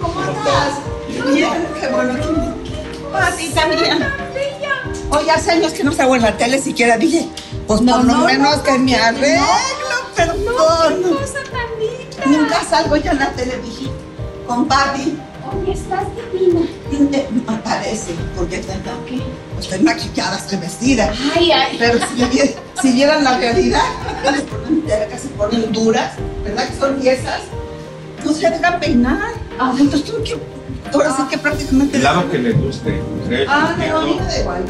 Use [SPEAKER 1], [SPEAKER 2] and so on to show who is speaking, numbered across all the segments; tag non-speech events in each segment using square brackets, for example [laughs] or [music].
[SPEAKER 1] ¿Cómo estás? Bien, qué bueno que Pati también. Hoy hace años que no salgo en la tele siquiera dije, pues por lo menos que me arreglo, perdón. Nunca salgo ya en la tele, dije, con Pati.
[SPEAKER 2] Oye, estás divina.
[SPEAKER 1] Me parece, porque tengo que. Estoy maquillada, estoy vestida.
[SPEAKER 2] Ay, ay.
[SPEAKER 1] Pero si, si vieran la realidad, [laughs] que les ponen tercas, se ponen duras, ¿verdad que son tiesas? No se dejan peinar. Entonces tú que. Ahora sí que prácticamente.
[SPEAKER 3] El lado que le guste.
[SPEAKER 1] Ah, no, da igual.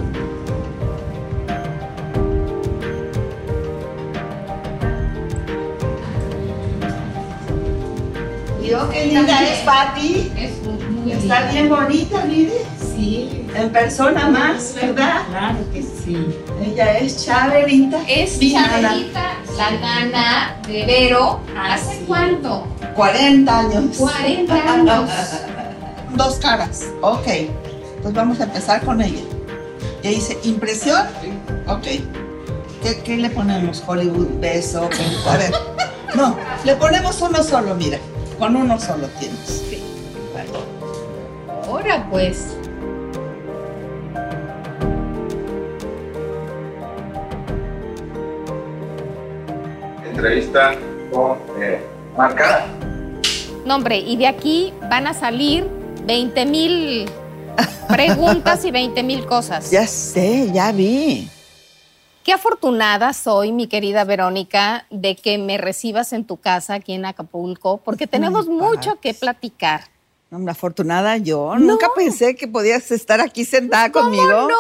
[SPEAKER 1] Digo, qué linda es Pati.
[SPEAKER 2] Es muy
[SPEAKER 1] Está bien bonita, mire.
[SPEAKER 2] Sí.
[SPEAKER 1] En persona más, ¿verdad?
[SPEAKER 2] Claro que sí.
[SPEAKER 1] Ella es Chaverita.
[SPEAKER 2] Es. Chabelita, la gana de Vero. ¿Hace cuánto?
[SPEAKER 1] 40 años.
[SPEAKER 2] 40 [laughs] años.
[SPEAKER 1] Dos caras. Ok. Pues vamos a empezar con ella. Ya dice, impresión. Ok. ¿Qué, qué le ponemos? Hollywood, beso. qué? A ver. No, le ponemos uno solo, mira. Con uno solo tienes.
[SPEAKER 2] Ahora pues.
[SPEAKER 3] Entrevista con eh, Marca.
[SPEAKER 4] No, hombre, y de aquí van a salir 20 mil [laughs] preguntas y 20 mil cosas.
[SPEAKER 1] Ya sé, ya vi.
[SPEAKER 4] Qué afortunada soy, mi querida Verónica, de que me recibas en tu casa aquí en Acapulco, porque tenemos mucho que platicar.
[SPEAKER 1] Hombre, afortunada yo. Nunca pensé que podías estar aquí sentada conmigo.
[SPEAKER 4] ¿Cómo no?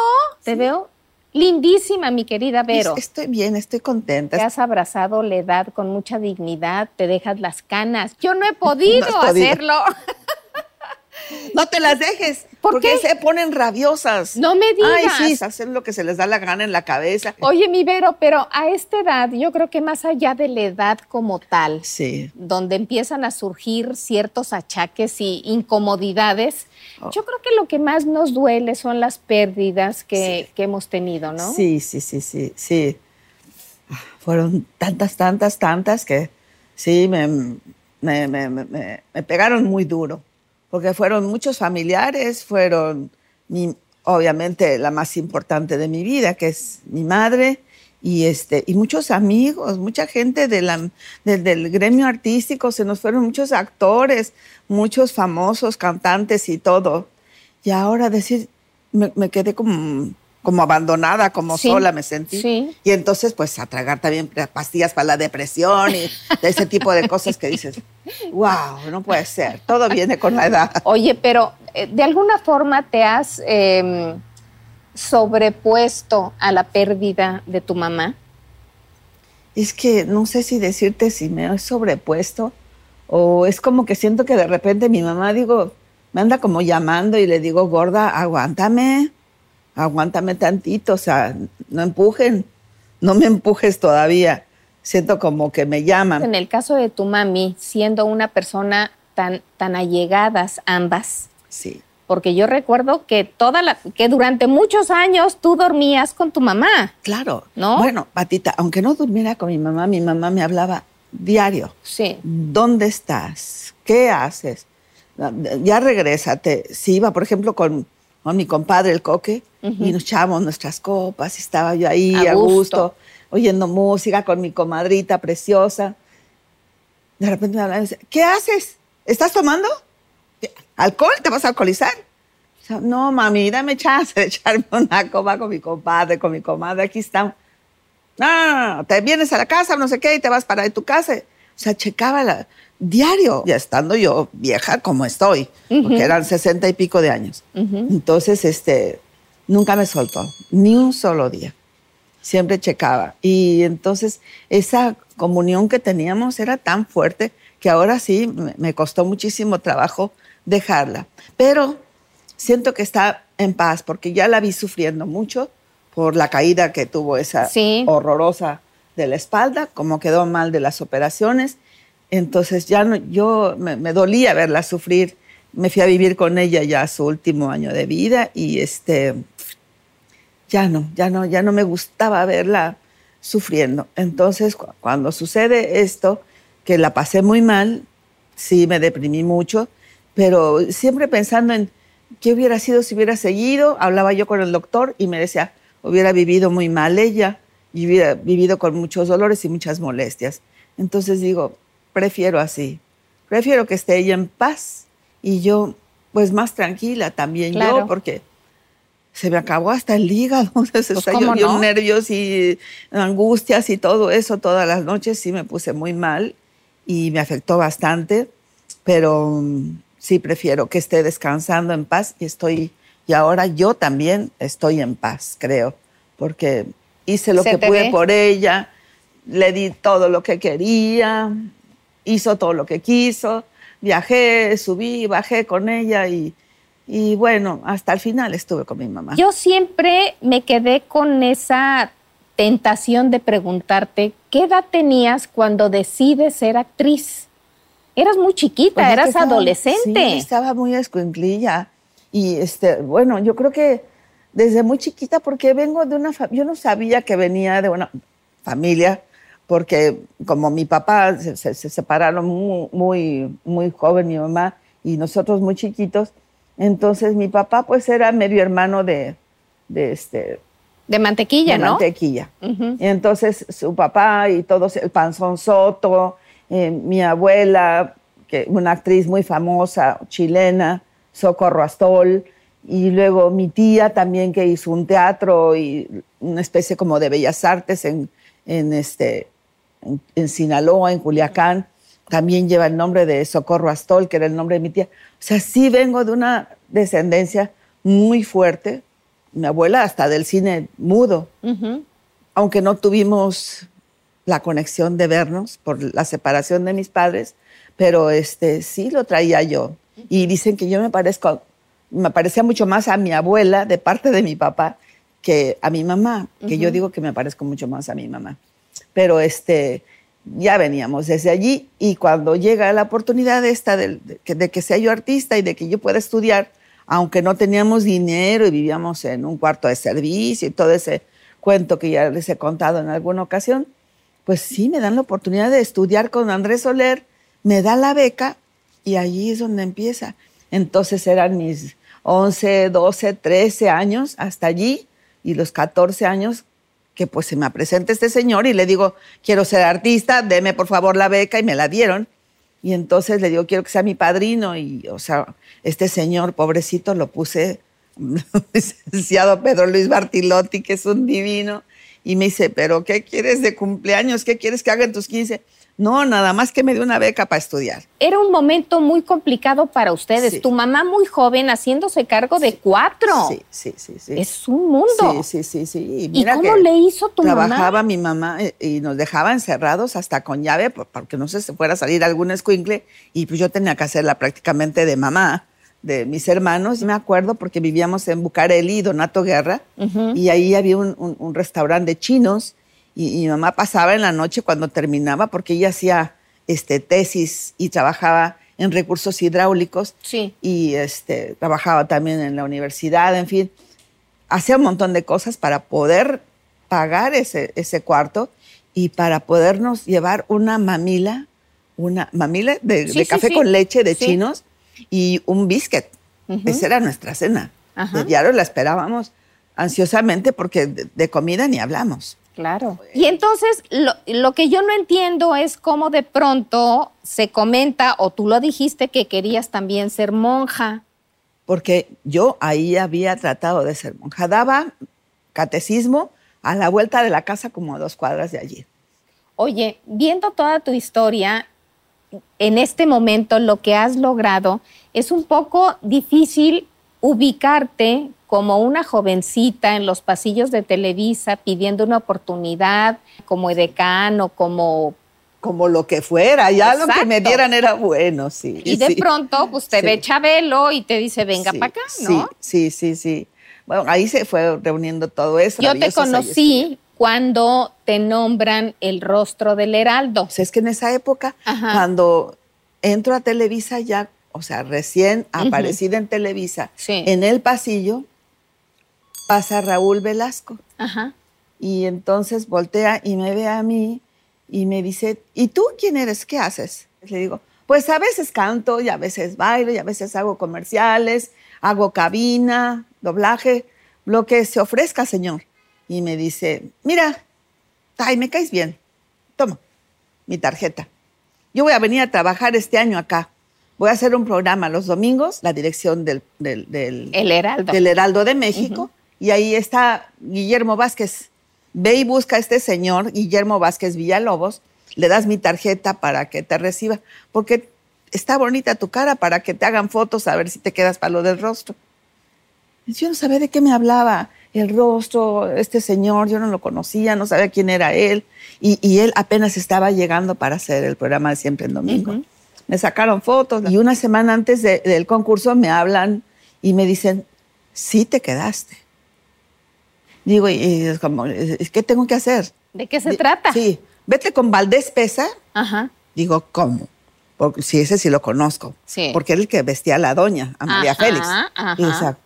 [SPEAKER 4] Te veo lindísima, mi querida Vero.
[SPEAKER 1] Es- Estoy bien, estoy contenta.
[SPEAKER 4] Te has abrazado la edad con mucha dignidad, te dejas las canas. Yo no he podido, [laughs]
[SPEAKER 1] No has podido.
[SPEAKER 4] hacerlo. [laughs]
[SPEAKER 1] No te las dejes.
[SPEAKER 4] ¿Por
[SPEAKER 1] porque
[SPEAKER 4] qué?
[SPEAKER 1] se ponen rabiosas.
[SPEAKER 4] No me digas.
[SPEAKER 1] Ay, sí, hacen lo que se les da la gana en la cabeza.
[SPEAKER 4] Oye, mi Vero, pero a esta edad, yo creo que más allá de la edad como tal,
[SPEAKER 1] Sí.
[SPEAKER 4] donde empiezan a surgir ciertos achaques y incomodidades,
[SPEAKER 1] Oh.
[SPEAKER 4] yo creo que lo que más nos duele son las pérdidas que, que hemos tenido, ¿no?
[SPEAKER 1] Sí, sí, sí, sí, sí. Ah, Fueron tantas, tantas, tantas que sí, me- me- me- me pegaron muy duro. Porque fueron muchos familiares, fueron, obviamente, la más importante de mi vida, que es mi madre, y, este, y muchos amigos, mucha gente de del- gremio artístico, se nos fueron muchos actores, muchos famosos cantantes y todo. Y ahora decir, me quedé como, como abandonada, como
[SPEAKER 4] Sí,
[SPEAKER 1] sola me sentí.
[SPEAKER 4] sí.
[SPEAKER 1] Y entonces, pues, a tragar también pastillas para la depresión y ese tipo de cosas que dices, wow, no puede ser, todo viene con la edad.
[SPEAKER 4] Oye, pero eh, de alguna forma te has eh, sobrepuesto a la pérdida de tu mamá.
[SPEAKER 1] Es que no sé si decirte si me he sobrepuesto o es como que siento que de repente mi mamá, digo, me anda como llamando y le digo, gorda, aguántame, aguántame tantito, o sea, no empujen, no me empujes todavía. siento como que me llaman.
[SPEAKER 4] En el caso de tu mami, siendo una persona tan, tan allegadas ambas,
[SPEAKER 1] Sí.
[SPEAKER 4] porque yo recuerdo que toda la, que durante muchos años tú dormías con tu mamá.
[SPEAKER 1] Claro.
[SPEAKER 4] ¿No?
[SPEAKER 1] Bueno, Patita, aunque no durmiera con mi mamá, mi mamá me hablaba diario.
[SPEAKER 4] Sí.
[SPEAKER 1] ¿Dónde estás? ¿Qué haces? Ya regrésate. Si iba, por ejemplo, con, con mi compadre, el coque, y nos echábamos nuestras copas, y estaba yo ahí
[SPEAKER 4] A
[SPEAKER 1] a,
[SPEAKER 4] gusto.
[SPEAKER 1] gusto. oyendo música con mi comadrita preciosa. De repente me hablan y dice, ¿qué haces? ¿Estás tomando? ¿Alcohol? ¿Te vas a alcoholizar? O sea, no, mami, dame chance de echarme una copa con mi compadre, con mi comadre, aquí estamos. No, no, no, no, te vienes a la casa, no sé qué, y te vas para tu casa. O sea, checaba la, diario, ya estando yo vieja como estoy, porque eran sesenta y pico de años. Entonces, este, nunca me soltó, ni un solo día. Siempre checaba. Y entonces, esa comunión que teníamos era tan fuerte que ahora sí me- me costó muchísimo trabajo dejarla. Pero siento que está en paz porque ya la vi sufriendo mucho por la caída que tuvo esa
[SPEAKER 4] Sí.
[SPEAKER 1] horrorosa de la espalda, como quedó mal de las operaciones. Entonces ya no, yo me, dolía verla sufrir. Me fui a vivir con ella ya su último año de vida y este ya no, ya no, ya no me gustaba verla sufriendo. Entonces cu- cuando sucede esto, que la pasé muy mal, sí me deprimí mucho, pero siempre pensando en qué hubiera sido si hubiera seguido, hablaba yo con el doctor y me decía, hubiera vivido muy mal ella y hubiera vivido con muchos dolores y muchas molestias. Entonces digo, prefiero así, prefiero que esté ella en paz y yo pues más tranquila también
[SPEAKER 4] Claro.
[SPEAKER 1] yo, porque se me acabó hasta el hígado, [laughs] se
[SPEAKER 4] Pues,
[SPEAKER 1] está
[SPEAKER 4] ¿cómo
[SPEAKER 1] yo,
[SPEAKER 4] no?
[SPEAKER 1] nervios y angustias y todo eso todas las noches, sí me puse muy mal y me afectó bastante, pero mm, sí prefiero que esté descansando en paz y estoy, y ahora yo también estoy en paz, creo, porque hice lo
[SPEAKER 4] Se
[SPEAKER 1] que pude
[SPEAKER 4] ve.
[SPEAKER 1] por ella, le di todo lo que quería, hizo todo lo que quiso, viajé, subí, bajé con ella y, y bueno, hasta el final estuve con mi mamá.
[SPEAKER 4] Yo siempre me quedé con esa tentación de preguntarte, ¿qué edad tenías cuando decides ser actriz? Eras muy chiquita,
[SPEAKER 1] Pues
[SPEAKER 4] eras
[SPEAKER 1] estaba-
[SPEAKER 4] adolescente.
[SPEAKER 1] Sí, estaba muy escuinclilla. Y este, bueno, yo creo que desde muy chiquita, porque vengo de una familia, yo no sabía que venía de una familia, porque como mi papá se, se- se separaron muy, muy, muy joven, mi mamá, y nosotros muy chiquitos, entonces mi papá pues era medio hermano de, de este,
[SPEAKER 4] de mantequilla,
[SPEAKER 1] de
[SPEAKER 4] ¿no?
[SPEAKER 1] mantequilla.
[SPEAKER 4] Ujú.
[SPEAKER 1] Y entonces su papá y todos, el Panzón Soto, eh, mi abuela, que una actriz muy famosa, chilena, Socorro Astol, y luego mi tía también que hizo un teatro y una especie como de bellas artes en, en, este, en, en Sinaloa, en Culiacán. También lleva el nombre de Socorro Astol, que era el nombre de mi tía. O sea, sí vengo de una descendencia muy fuerte. Mi abuela hasta del cine mudo aunque no tuvimos la conexión de vernos por la separación de mis padres, pero este sí lo traía yo. Y dicen que yo me parezco, me parecía mucho más a mi abuela de parte de mi papá que a mi mamá, que yo digo que me parezco mucho más a mi mamá. Pero este ya veníamos desde allí y cuando llega la oportunidad esta de, de que sea yo artista y de que yo pueda estudiar, aunque no teníamos dinero y vivíamos en un cuarto de servicio y todo ese cuento que ya les he contado en alguna ocasión, pues sí, me dan la oportunidad de estudiar con Andrés Soler, me da la beca y allí es donde empieza. Entonces eran mis 11, 12, 13 años hasta allí y los 14 años que pues se me presenta este señor y le digo, quiero ser artista, deme por favor la beca y me la dieron. Y entonces le digo, quiero que sea mi padrino y, o sea, este señor, pobrecito, lo puse, [laughs] licenciado Pedro Luis Bartilotti, que es un divino, y me dice, pero ¿qué quieres de cumpleaños? ¿Qué quieres que haga en tus 15? No, nada más que me dé una beca para estudiar.
[SPEAKER 4] Era un momento muy complicado para ustedes.
[SPEAKER 1] Sí.
[SPEAKER 4] Tu mamá muy joven haciéndose cargo de cuatro.
[SPEAKER 1] Sí, sí, sí, sí.
[SPEAKER 4] Es un mundo.
[SPEAKER 1] Sí, sí, sí, sí. Y,
[SPEAKER 4] ¿Y
[SPEAKER 1] mira
[SPEAKER 4] cómo
[SPEAKER 1] que
[SPEAKER 4] le hizo tu
[SPEAKER 1] trabajaba
[SPEAKER 4] mamá?
[SPEAKER 1] mi mamá eh, y nos dejaba encerrados hasta con llave por- porque no sé si fuera a salir algún escuincle y pues yo tenía que hacerla prácticamente de mamá de mis hermanos. Me acuerdo porque vivíamos en Bucareli, Donato Guerra, y ahí había un, un- un restaurante de chinos Y, y mi mamá pasaba en la noche cuando terminaba, porque ella hacía este, tesis y trabajaba en recursos hidráulicos.
[SPEAKER 4] Sí.
[SPEAKER 1] Y este, trabajaba también en la universidad, en fin. Hacía un montón de cosas para poder pagar ese, ese cuarto y para podernos llevar una mamila, una mamila de,
[SPEAKER 4] Sí,
[SPEAKER 1] de
[SPEAKER 4] sí,
[SPEAKER 1] café
[SPEAKER 4] sí.
[SPEAKER 1] con leche de chinos y un biscuit.
[SPEAKER 4] Ujú.
[SPEAKER 1] Esa era nuestra cena.
[SPEAKER 4] Ajá.
[SPEAKER 1] De diario la esperábamos ansiosamente porque de, de comida ni hablamos.
[SPEAKER 4] Claro. Y entonces lo, lo que yo no entiendo es cómo de pronto se comenta, o tú lo dijiste, que querías también ser monja.
[SPEAKER 1] Porque yo ahí había tratado de ser monja. Daba catecismo a la vuelta de la casa como a dos cuadras de allí.
[SPEAKER 4] Oye, viendo toda tu historia, en este momento lo que has logrado es un poco difícil ubicarte como una jovencita en los pasillos de Televisa pidiendo una oportunidad como edecán o como...
[SPEAKER 1] Como lo que fuera, ya lo que me dieran era bueno, sí.
[SPEAKER 4] Y de
[SPEAKER 1] sí.
[SPEAKER 4] pronto, pues te
[SPEAKER 1] Sí.
[SPEAKER 4] ve Chabelo y te dice, venga
[SPEAKER 1] Sí,
[SPEAKER 4] para acá, ¿no?
[SPEAKER 1] Sí, sí, sí. Bueno, ahí se fue reuniendo todo eso.
[SPEAKER 4] Yo te conocí cuando te nombran el rostro del Heraldo.
[SPEAKER 1] O sea, es que en esa época,
[SPEAKER 4] Ajá.
[SPEAKER 1] cuando entro a Televisa ya, o sea, recién aparecida en Televisa,
[SPEAKER 4] Sí.
[SPEAKER 1] en el pasillo pasa Raúl Velasco.
[SPEAKER 4] Ajá.
[SPEAKER 1] Y entonces voltea y me ve a mí y me dice, ¿y tú quién eres? ¿Qué haces? Le digo, pues a veces canto y a veces bailo y a veces hago comerciales, hago cabina, doblaje, lo que se ofrezca, señor. Y me dice, mira, ay, me caes bien, toma mi tarjeta. Yo voy a venir a trabajar este año acá. Voy a hacer un programa los domingos, la dirección del, del, del-
[SPEAKER 4] El Heraldo.
[SPEAKER 1] del Heraldo de México. Y ahí está Guillermo Vázquez. Ve y busca a este señor, Guillermo Vázquez Villalobos. Le das mi tarjeta para que te reciba. Porque está bonita tu cara para que te hagan fotos a ver si te quedas para lo del rostro. Yo no sabía de qué me hablaba. El rostro, este señor, yo no lo conocía, no sabía quién era él. Y, y él apenas estaba llegando para hacer el programa de Siempre en Domingo. Me sacaron fotos y una semana antes de- del concurso me hablan y me dicen, sí te quedaste. Digo, y, es como, ¿qué tengo que hacer?
[SPEAKER 4] ¿De qué se trata?
[SPEAKER 1] Sí, vete con Valdés Pesa.
[SPEAKER 4] Ajá.
[SPEAKER 1] Digo, ¿cómo? Porque sí, ese sí lo conozco.
[SPEAKER 4] Sí.
[SPEAKER 1] Porque era el que vestía a la doña, a María
[SPEAKER 4] Ajá,
[SPEAKER 1] Félix.
[SPEAKER 4] ajá.
[SPEAKER 1] Y decía,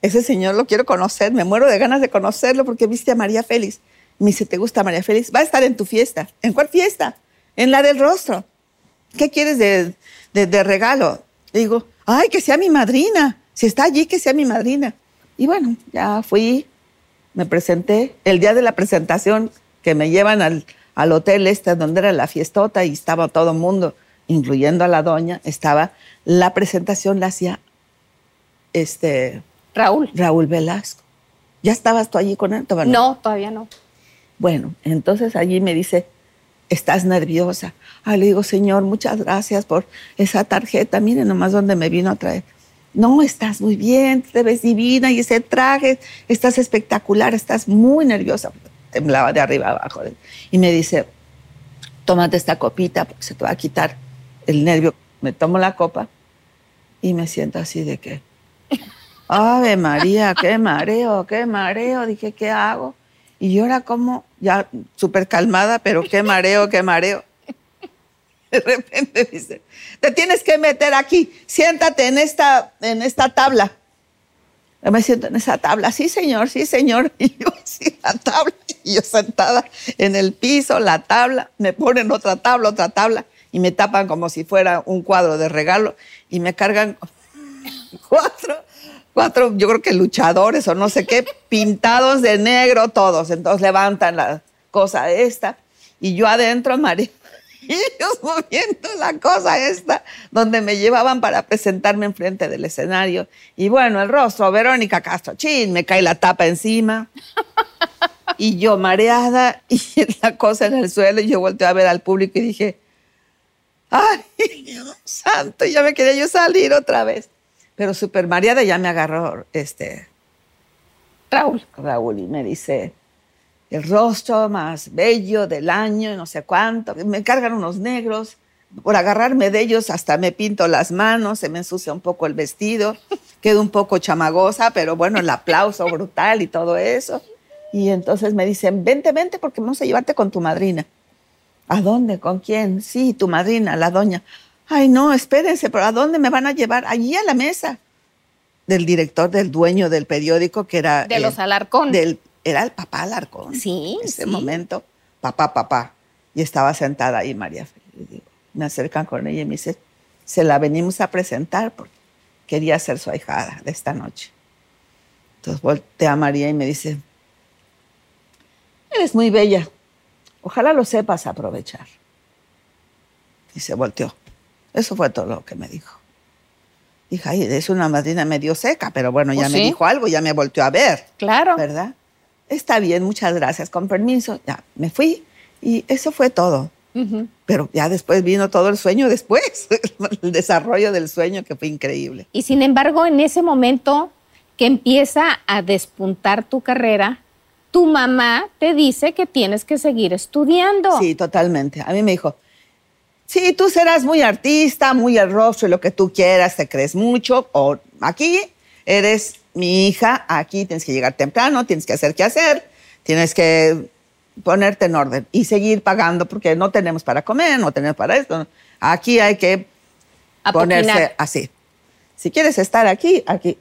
[SPEAKER 1] ese señor lo quiero conocer, me muero de ganas de conocerlo porque viste a María Félix. Me dice, ¿te gusta María Félix? Va a estar en tu fiesta. ¿En cuál fiesta? En la del rostro. ¿Qué quieres de, de- de regalo? Le digo, ay, que sea mi madrina. Si está allí, que sea mi madrina. Y bueno, ya fui, me presenté. El día de la presentación, que me llevan al, al hotel este, donde era la fiestota y estaba todo el mundo, incluyendo a la doña, estaba, la presentación la hacía este,
[SPEAKER 4] Raúl.
[SPEAKER 1] Raúl Velasco. ¿Ya estabas tú allí con él? Todavía
[SPEAKER 4] No, todavía no.
[SPEAKER 1] bueno, entonces allí me dice, ¿estás nerviosa? Ah, le digo, señor, muchas gracias por esa tarjeta. Mire nomás dónde me vino a traer. No, estás muy bien, te ves divina y ese traje, estás espectacular, estás muy nerviosa. Temblaba de arriba abajo. Y me dice, tómate esta copita porque se te va a quitar el nervio. Me tomo la copa y me siento así de que, Ave María, qué mareo, qué mareo. Dije, ¿qué hago? Y yo era como, ya súper calmada, pero qué mareo, qué mareo. De repente dice, te tienes que meter aquí, siéntate en esta, en esta tabla. Me siento en esa tabla, sí señor, sí señor. [laughs] Y yo sí, la tabla, y yo sentada en el piso, la tabla, me ponen otra tabla, otra tabla, y me tapan como si fuera un cuadro de regalo, y me cargan [laughs] cuatro, cuatro, yo creo que luchadores o no sé qué, [laughs] pintados de negro todos. Entonces levantan la cosa esta y yo adentro, María, [laughs] y ellos moviendo la cosa esta, donde me llevaban para presentarme enfrente del escenario. Y bueno, el rostro, Verónica Castro, chin, me cae la tapa encima. [laughs] Y yo mareada y la cosa en el suelo y yo volteé a ver al público y dije, ay, Dios santo, ya me quería yo salir otra vez. Pero súper mareada ya me agarró este
[SPEAKER 4] Raúl.
[SPEAKER 1] Raúl y me dice, el rostro más bello del año, no sé cuánto. Me cargan unos negros. Por agarrarme de ellos hasta me pinto las manos, se me ensucia un poco el vestido, [laughs] quedo un poco chamagosa, pero bueno, el aplauso brutal y todo eso. Y entonces me dicen, vente, vente, porque vamos a llevarte con tu madrina. ¿A dónde? ¿Con quién? Sí, tu madrina, la doña. Ay, no, espérense, pero ¿a dónde me van a llevar? Allí a la mesa. Del director, del dueño del periódico, que era...
[SPEAKER 4] De
[SPEAKER 1] eh,
[SPEAKER 4] los Alarcón.
[SPEAKER 1] Del, era el papá Alarcón.
[SPEAKER 4] Sí,
[SPEAKER 1] En ese
[SPEAKER 4] sí.
[SPEAKER 1] momento, papá, papá. Y estaba sentada ahí María Félix. Me acercan con ella y me dice, se la venimos a presentar porque quería ser su ahijada de esta noche. Entonces voltea a María y me dice, eres muy bella. Ojalá lo sepas aprovechar. Y se volteó. Eso fue todo lo que me dijo. Dije, ay, es una madrina medio seca, pero bueno, ya
[SPEAKER 4] Pues
[SPEAKER 1] me
[SPEAKER 4] sí.
[SPEAKER 1] dijo algo, ya me volteó a ver.
[SPEAKER 4] Claro.
[SPEAKER 1] ¿Verdad? Está bien, muchas gracias, con permiso. Ya, me fui y eso fue todo. Pero ya después vino todo el sueño después, [laughs] el desarrollo del sueño que fue increíble.
[SPEAKER 4] Y sin embargo, en ese momento que empieza a despuntar tu carrera, tu mamá te dice que tienes que seguir estudiando.
[SPEAKER 1] Sí, totalmente. A mí me dijo, sí, tú serás muy artista, muy el rostro y lo que tú quieras, te crees mucho, o aquí eres mi hija, aquí tienes que llegar temprano, tienes que hacer qué hacer, tienes que ponerte en orden y seguir pagando porque no tenemos para comer, no tenemos para esto. Aquí hay que
[SPEAKER 4] Apoquinar.
[SPEAKER 1] ponerse así. Si quieres estar aquí, aquí.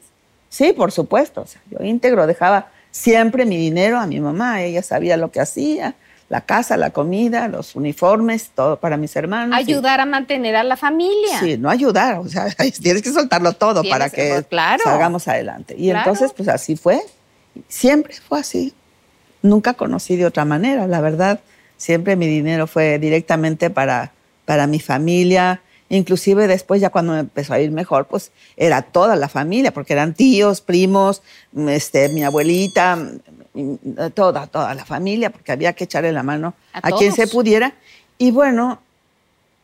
[SPEAKER 1] Sí, por supuesto. O sea, yo íntegro dejaba siempre mi dinero a mi mamá. Ella sabía lo que hacía, la casa, la comida, los uniformes, todo para mis hermanos. y-
[SPEAKER 4] Ayudar a mantener a la familia.
[SPEAKER 1] Sí, no ayudar, o sea, [laughs] tienes que soltarlo todo
[SPEAKER 4] Tienes-
[SPEAKER 1] para que
[SPEAKER 4] pues, claro.
[SPEAKER 1] salgamos adelante. Y
[SPEAKER 4] Claro.
[SPEAKER 1] entonces, pues así fue. Siempre fue así. Nunca conocí de otra manera, la verdad. Siempre mi dinero fue directamente para, para mi familia. Inclusive después, ya cuando me empezó a ir mejor, pues era toda la familia, porque eran tíos, primos, este, mi abuelita, toda, toda la familia, porque había que echarle la mano
[SPEAKER 4] A
[SPEAKER 1] a, quien se pudiera. Y bueno,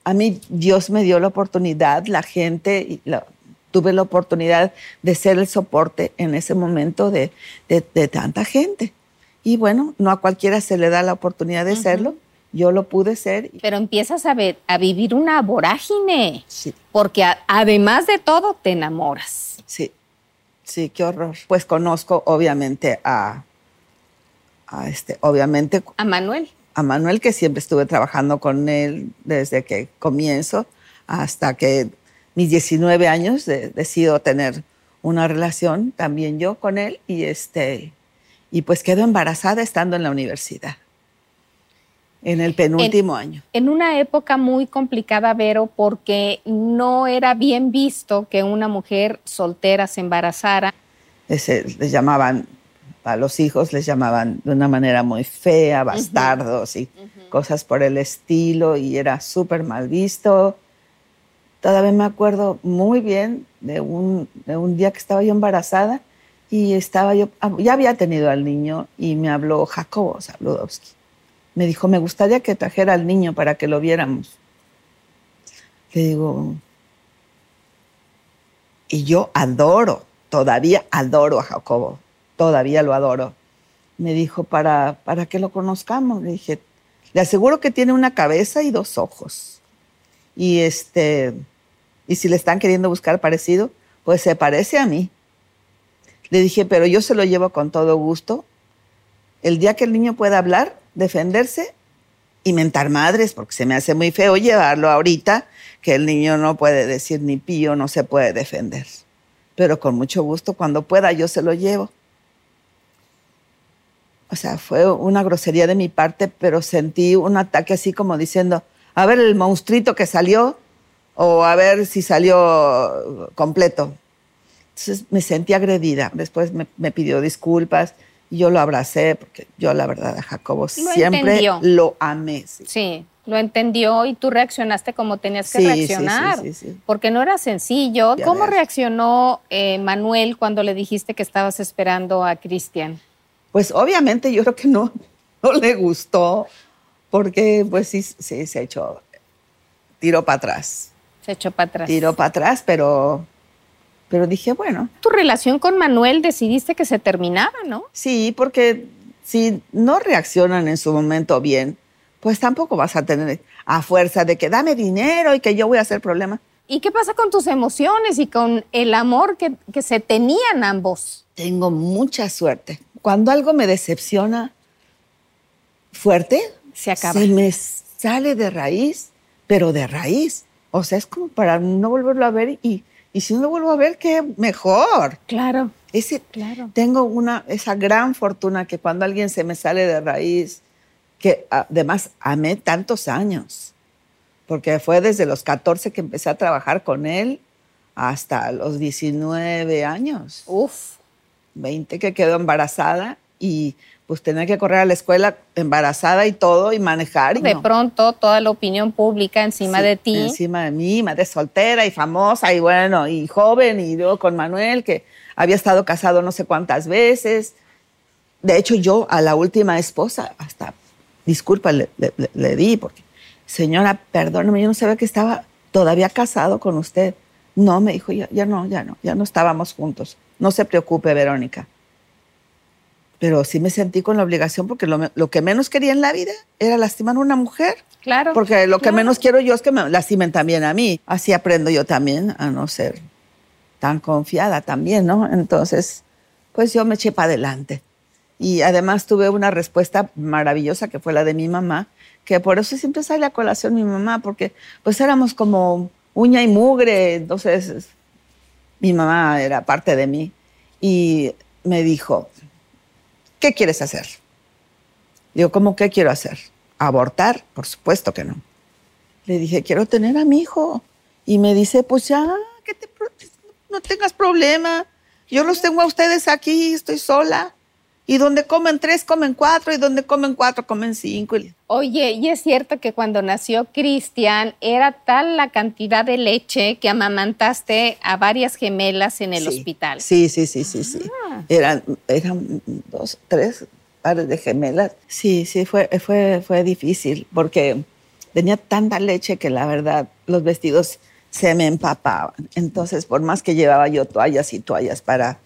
[SPEAKER 1] a mí Dios me dio la oportunidad, la gente, y la- tuve la oportunidad de ser el soporte en ese momento de, de- de tanta gente. Y bueno, no a cualquiera se le da la oportunidad de serlo. Yo lo pude ser.
[SPEAKER 4] Pero empiezas a, ver, a vivir una vorágine.
[SPEAKER 1] Sí.
[SPEAKER 4] Porque a- además de todo, te enamoras.
[SPEAKER 1] Sí, sí, qué horror. Pues conozco obviamente a, a este, obviamente
[SPEAKER 4] A Manuel.
[SPEAKER 1] a Manuel, que siempre estuve trabajando con él desde que comienzo hasta que mis 19 años de- decido tener una relación también yo con él y este y pues quedo embarazada estando en la universidad en el penúltimo año.
[SPEAKER 4] En una época muy complicada, Vero, porque no era bien visto que una mujer soltera se embarazara.
[SPEAKER 1] Ese, les llamaban a los hijos les llamaban de una manera muy fea, bastardos y cosas por el estilo y era súper mal visto. Todavía me acuerdo muy bien de un, de un día que estaba yo embarazada y estaba yo, ah, ya había tenido al niño y me habló Jacobo Zabludowski. Me dijo, me gustaría que trajera al niño para que lo viéramos. Le digo, y yo adoro, todavía adoro a Jacobo, todavía lo adoro. Me dijo, para, para que lo conozcamos. Le dije, le aseguro que tiene una cabeza y dos ojos. Y, este, y si le están queriendo buscar parecido, pues se parece a mí. Le dije, pero yo se lo llevo con todo gusto. El día que el niño pueda hablar, defenderse y mentar madres, porque se me hace muy feo llevarlo ahorita, que el niño no puede decir ni pío, no se puede defender. Pero con mucho gusto, cuando pueda, yo se lo llevo. O sea, fue una grosería de mi parte, pero sentí un ataque así como diciendo, a ver el monstruito que salió, o a ver si salió completo. Entonces me sentí agredida. Después me, me pidió disculpas y yo lo abracé, porque yo la verdad a Jacobo
[SPEAKER 4] Lo
[SPEAKER 1] siempre
[SPEAKER 4] entendió.
[SPEAKER 1] lo amé. sí.
[SPEAKER 4] Sí, lo entendió y tú reaccionaste como tenías que
[SPEAKER 1] Sí,
[SPEAKER 4] reaccionar.
[SPEAKER 1] sí, sí, sí.
[SPEAKER 4] Porque no era sencillo.
[SPEAKER 1] Ya
[SPEAKER 4] ¿Cómo
[SPEAKER 1] ves.
[SPEAKER 4] reaccionó eh, Manuel cuando le dijiste que estabas esperando a Cristian?
[SPEAKER 1] Pues obviamente yo creo que no, no le gustó, porque pues sí, sí se echó, tiró para atrás,
[SPEAKER 4] Se echó para atrás.
[SPEAKER 1] tiró para atrás, pero, pero dije, bueno,
[SPEAKER 4] Tu relación con Manuel decidiste que se terminara, ¿no?
[SPEAKER 1] sí, porque si no reaccionan en su momento bien, pues tampoco vas a tener a fuerza de que dame dinero y que yo voy a hacer problema.
[SPEAKER 4] ¿Y qué pasa con tus emociones y con el amor que, que se tenían ambos?
[SPEAKER 1] Tengo mucha suerte. Cuando algo me decepciona fuerte,
[SPEAKER 4] Se acaba.
[SPEAKER 1] me sale de raíz, pero de raíz. O sea, es como para no volverlo a ver y, y si no lo vuelvo a ver, qué mejor.
[SPEAKER 4] Claro.
[SPEAKER 1] Ese,
[SPEAKER 4] Claro.
[SPEAKER 1] Tengo una, esa gran fortuna que cuando alguien se me sale de raíz, que además amé tantos años, porque fue desde los 14 que empecé a trabajar con él hasta los 19 años.
[SPEAKER 4] Uf.
[SPEAKER 1] 20 que quedó embarazada y pues tenía que correr a la escuela embarazada y todo y manejar. Y
[SPEAKER 4] De
[SPEAKER 1] no.
[SPEAKER 4] pronto, toda la opinión pública encima
[SPEAKER 1] Sí,
[SPEAKER 4] de ti.
[SPEAKER 1] Encima de mí, madre soltera y famosa y bueno, y joven, y luego con Manuel, que había estado casado no sé cuántas veces. De hecho, yo a la última esposa, hasta disculpa le, le- le- le di, porque, señora, perdóname, yo no sabía que estaba todavía casado con usted. No, me dijo, ya, ya no, ya no, ya no estábamos juntos. No se preocupe, Verónica. Pero sí me sentí con la obligación porque lo, que menos quería en la vida era lastimar a una mujer.
[SPEAKER 4] Claro.
[SPEAKER 1] Porque lo que menos quiero yo es que me lastimen también a mí. Así aprendo yo también a no ser tan confiada también, ¿no? Entonces, pues yo me eché para adelante. Y además tuve una respuesta maravillosa que fue la de mi mamá, que por eso siempre sale a colación mi mamá, porque pues éramos como uña y mugre, entonces mi mamá era parte de mí. Y me dijo, ¿qué quieres hacer? Digo, ¿cómo qué quiero hacer? ¿Abortar? Por supuesto que no. Le dije, quiero tener a mi hijo. Y me dice, pues ya, que te no tengas problema. Yo los tengo a ustedes aquí, estoy sola. Y donde comen tres, comen cuatro. Y donde comen cuatro, comen cinco.
[SPEAKER 4] Oye, y es cierto que cuando nació Cristian era tal la cantidad de leche que amamantaste a varias gemelas en el
[SPEAKER 1] Sí.
[SPEAKER 4] hospital.
[SPEAKER 1] Sí, sí, sí, sí, sí. Eran, eran dos, tres pares de gemelas. Sí, sí, fue, fue, fue difícil porque tenía tanta leche que la verdad los vestidos se me empapaban. Entonces, por más que llevaba yo toallas y toallas para,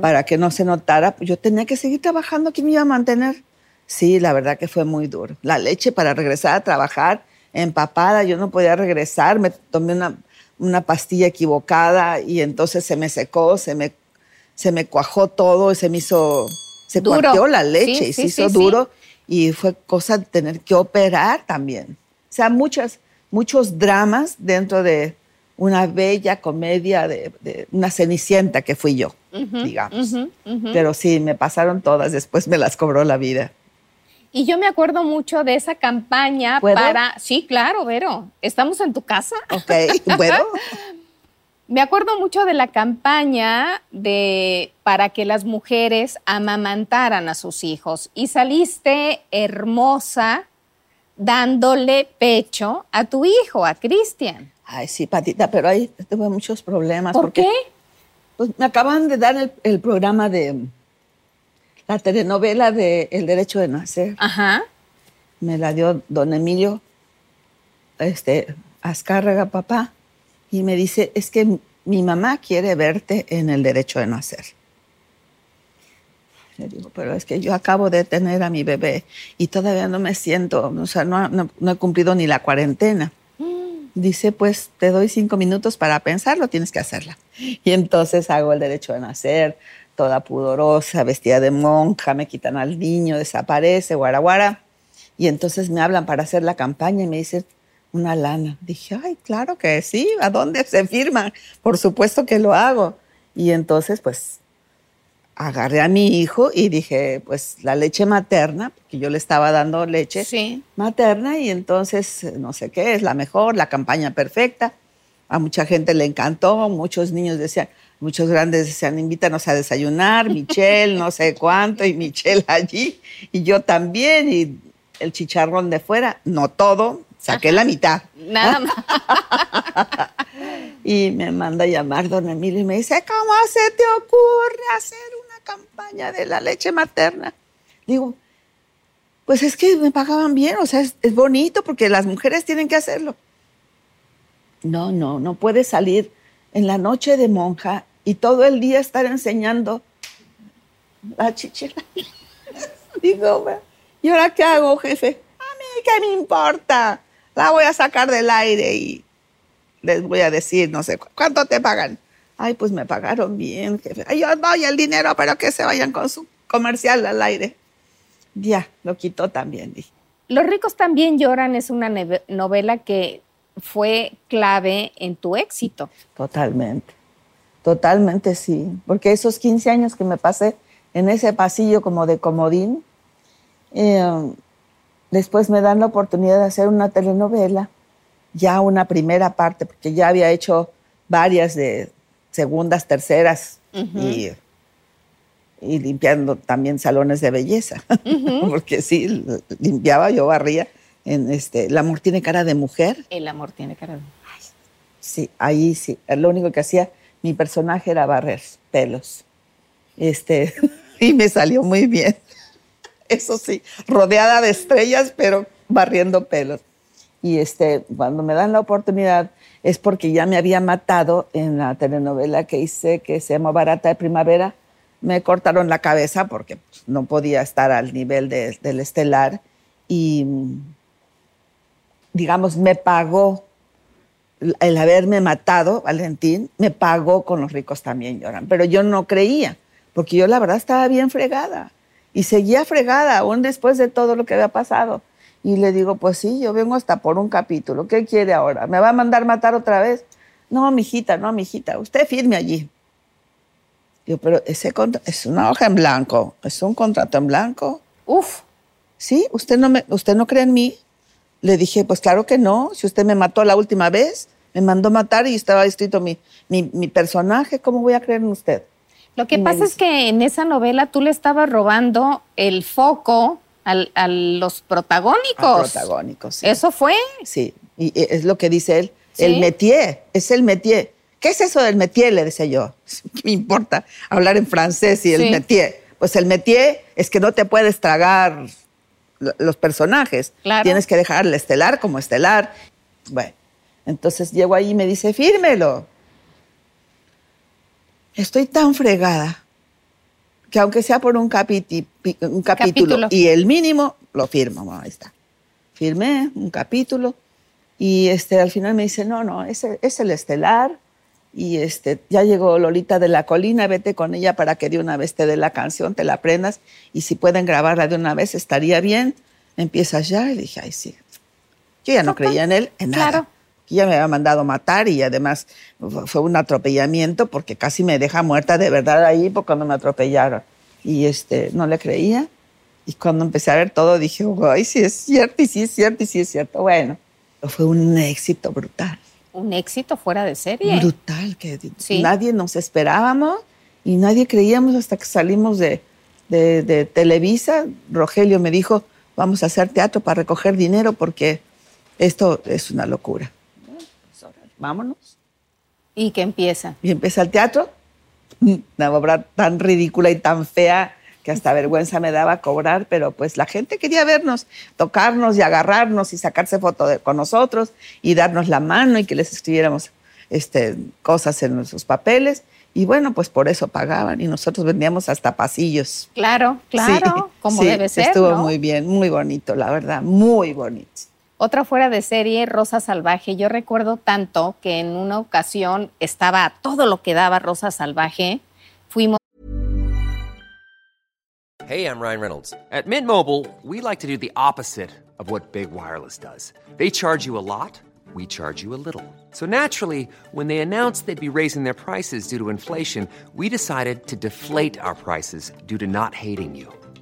[SPEAKER 1] para que no se notara, pues yo tenía que seguir trabajando. ¿Quién me iba a mantener? Sí, la verdad que fue muy duro. La leche para regresar a trabajar empapada, yo no podía regresar, me tomé una, una pastilla equivocada y entonces se me secó, se me, se me cuajó todo, se me hizo, se
[SPEAKER 4] Duro.
[SPEAKER 1] cuarteó la leche
[SPEAKER 4] Sí,
[SPEAKER 1] y se
[SPEAKER 4] sí,
[SPEAKER 1] hizo
[SPEAKER 4] sí,
[SPEAKER 1] duro y fue cosa de tener que operar también. O sea, muchas, muchos dramas dentro de una bella comedia de, de una cenicienta que fui yo, digamos. Pero sí, me pasaron todas, después me las cobró la vida.
[SPEAKER 4] Y yo me acuerdo mucho de esa campaña
[SPEAKER 1] ¿Puedo?
[SPEAKER 4] para... Sí, claro, Vero. ¿Estamos en tu casa?
[SPEAKER 1] ¿Ok? [laughs] ¿Puedo? [laughs]
[SPEAKER 4] Me acuerdo mucho de la campaña de para que las mujeres amamantaran a sus hijos y saliste hermosa dándole pecho a tu hijo, a Cristian.
[SPEAKER 1] Ay, sí, Patita, pero ahí tuve muchos problemas.
[SPEAKER 4] ¿Por
[SPEAKER 1] porque,
[SPEAKER 4] qué?
[SPEAKER 1] Pues me acaban de dar el, el programa de la telenovela de El Derecho de Nacer.
[SPEAKER 4] Ajá.
[SPEAKER 1] Me la dio don Emilio este, Azcárraga, papá, y me dice, es que mi mamá quiere verte en El Derecho de Nacer. Le digo, pero es que yo acabo de tener a mi bebé y todavía no me siento, o sea, no, no- no he cumplido ni la cuarentena. Dice, pues te doy cinco minutos para pensarlo, tienes que hacerla. Y entonces hago el derecho de nacer, toda pudorosa, vestida de monja, me quitan al niño, desaparece, guaraguara. Y entonces me hablan para hacer la campaña y me dicen, una lana. Dije, ay, claro que sí, ¿a dónde se firma? Por supuesto que lo hago. Y entonces, pues, agarré a mi hijo y dije, pues, la leche materna, porque yo le estaba dando leche
[SPEAKER 4] Sí.
[SPEAKER 1] materna y entonces no sé qué, es la mejor, la campaña perfecta. A mucha gente le encantó, muchos niños decían, muchos grandes decían, invítanos a desayunar, [laughs] Michelle, no sé cuánto, y Michelle allí, y yo también, y el chicharrón de fuera, no todo, saqué la mitad.
[SPEAKER 4] Nada [laughs] más.
[SPEAKER 1] Y me manda a llamar don Emilio y me dice, ¿cómo se te ocurre hacer campaña de la leche materna? Digo, pues es que me pagaban bien, o sea, es, bonito porque las mujeres tienen que hacerlo. No, no, no puedes salir en la noche de monja y todo el día estar enseñando la chichila. [laughs] Digo, "Bueno, ¿y ahora qué hago, jefe? A mí, ¿qué me importa? La voy a sacar del aire y les voy a decir, no sé, ¿cu- ¿cuánto te pagan? Ay, pues me pagaron bien, jefe. Ay, yo doy el dinero, pero que se vayan con su comercial al aire. Ya, lo quitó también. dije.
[SPEAKER 4] Los ricos también lloran es una novela que fue clave en tu éxito.
[SPEAKER 1] Totalmente. Totalmente sí. Porque esos 15 años que me pasé en ese pasillo como de comodín, eh, después me dan la oportunidad de hacer una telenovela, ya una primera parte, porque ya había hecho varias de segundas, terceras y, y limpiando también salones de belleza. [laughs] porque sí, limpiaba, yo barría. En este, el amor tiene cara de mujer.
[SPEAKER 4] El amor tiene cara de...
[SPEAKER 1] Sí, ahí sí. Lo único que hacía mi personaje era barrer pelos. Este, [laughs] y me salió muy bien. Eso sí, rodeada de estrellas, pero barriendo pelos. Y este, cuando me dan la oportunidad es porque ya me había matado en la telenovela que hice que se llama Barata de Primavera. Me cortaron la cabeza porque pues, no podía estar al nivel de- del estelar y, mm, digamos, me pagó el haberme matado, Valentín, me pagó con los ricos también lloran. Pero yo no creía, porque yo la verdad estaba bien fregada. Y seguía fregada, aún después de todo lo que había pasado. Y le digo, pues sí, yo vengo hasta por un capítulo. ¿Qué quiere ahora? ¿Me va a mandar matar otra vez? No, mijita, no, mijita. Usted firme allí. Digo, pero ese es una hoja en blanco, es un contrato en blanco.
[SPEAKER 4] Uf,
[SPEAKER 1] ¿Sí? ¿Usted no, me, ¿Usted no cree en mí? Le dije, pues claro que no. Si usted me mató la última vez, me mandó matar y estaba escrito mi, mi, mi personaje, ¿cómo voy a creer en usted?
[SPEAKER 4] Lo que pasa es
[SPEAKER 1] dice-
[SPEAKER 4] que en esa novela tú le estabas robando el foco al- a los protagónicos.
[SPEAKER 1] Ah, protagónico, sí.
[SPEAKER 4] Eso fue.
[SPEAKER 1] Sí, y es lo que dice él.
[SPEAKER 4] Sí.
[SPEAKER 1] El métier, es el métier. ¿Qué es eso del métier? Le decía yo. [laughs] ¿Qué me importa hablar en francés y el
[SPEAKER 4] Sí.
[SPEAKER 1] métier? Pues el métier es que no te puedes tragar lo- los personajes.
[SPEAKER 4] Claro.
[SPEAKER 1] Tienes que dejar el estelar como estelar. Bueno, entonces llego ahí y me dice, fírmelo. Estoy tan fregada que aunque sea por un, capiti- pi- un capítulo,
[SPEAKER 4] Capítulo.
[SPEAKER 1] y el mínimo, lo firmo. Bueno, ahí está. Firmé un capítulo y este, al final me dice, no, no, es, el- es el estelar. Y este, ya llegó Lolita de la Colina, vete con ella para que de una vez te dé la canción, te la aprendas. Y si pueden grabarla de una vez, estaría bien. Empiezas ya. Y dije, ay, sí. Yo ya no creía en él, en nada. Que Ya me había mandado matar y además fu- fue un atropellamiento porque casi me deja muerta de verdad ahí por cuando me atropellaron. Y este, no le creía. Y cuando empecé a ver todo dije, ay, sí es cierto, y sí es cierto, y sí es cierto. Bueno, fue un éxito brutal.
[SPEAKER 4] Un éxito fuera de serie.
[SPEAKER 1] Brutal, que
[SPEAKER 4] Sí.
[SPEAKER 1] nadie nos esperábamos y nadie creíamos hasta que salimos de, de- de Televisa. Rogelio me dijo, vamos a hacer teatro para recoger dinero porque esto es una locura. Vámonos.
[SPEAKER 4] Y que empieza.
[SPEAKER 1] Y empieza el teatro, una obra tan ridícula y tan fea que hasta vergüenza me daba cobrar, pero pues la gente quería vernos, tocarnos y agarrarnos y sacarse foto de- con nosotros y darnos la mano y que les escribiéramos este, cosas en nuestros papeles. Y bueno, pues por eso pagaban y nosotros vendíamos hasta pasillos.
[SPEAKER 4] Claro, claro,
[SPEAKER 1] Sí,
[SPEAKER 4] como
[SPEAKER 1] sí,
[SPEAKER 4] debe ser.
[SPEAKER 1] Estuvo
[SPEAKER 4] ¿no?
[SPEAKER 1] muy bien, muy bonito, la verdad, muy bonito.
[SPEAKER 4] Otra fuera de serie, Rosa Salvaje. Yo recuerdo tanto que en una ocasión estaba todo lo que daba Rosa Salvaje. Fuimos
[SPEAKER 5] Hey, I'm Ryan Reynolds. At Mint Mobile, we like to do the opposite of what Big Wireless does. They charge you a lot, we charge you a little. So naturally, when they announced they'd be raising their prices due to inflation, we decided to deflate our prices due to not hating you.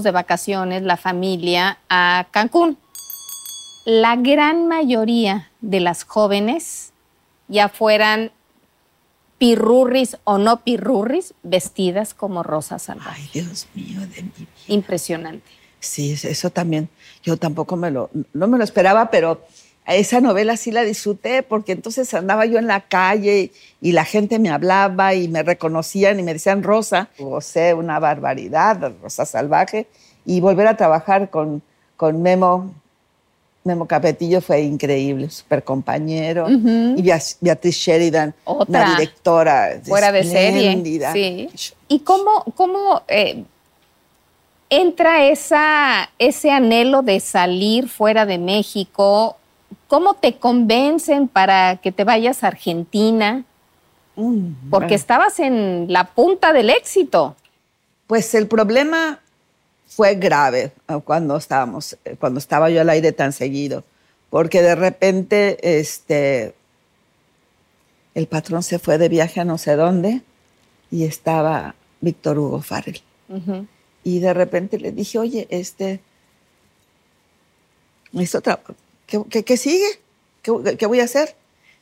[SPEAKER 4] De vacaciones, la familia, a Cancún. La gran mayoría de las jóvenes, ya fueran pirurris o no pirurris vestidas como Rosa Salvaje.
[SPEAKER 1] Ay, Dios mío de mi vida.
[SPEAKER 4] Impresionante.
[SPEAKER 1] Sí, es- eso también. Yo tampoco me lo, no me lo esperaba, pero esa novela sí la disfruté porque entonces andaba yo en la calle y la gente me hablaba y me reconocían y me decían Rosa, o sea, una barbaridad, Rosa Salvaje. Y volver a trabajar con, con Memo, Memo Capetillo fue increíble, súper compañero. Y Bea- Beatriz Sheridan,
[SPEAKER 4] Otra.
[SPEAKER 1] una directora
[SPEAKER 4] Fuera de serie. Sí. ¿Y cómo, cómo eh, entra esa, ese anhelo de salir fuera de México? ¿Cómo te convencen para que te vayas a Argentina?
[SPEAKER 1] Mm,
[SPEAKER 4] Porque
[SPEAKER 1] bueno.
[SPEAKER 4] estabas en la punta del éxito.
[SPEAKER 1] Pues el problema fue grave cuando estábamos, eh, cuando estaba yo al aire tan seguido, porque de repente este, el patrón se fue de viaje a no sé dónde y estaba Víctor Hugo Farrell. Y de repente le dije, oye, este, tra- ¿qué, qué, qué sigue? ¿Qué, qué voy a hacer?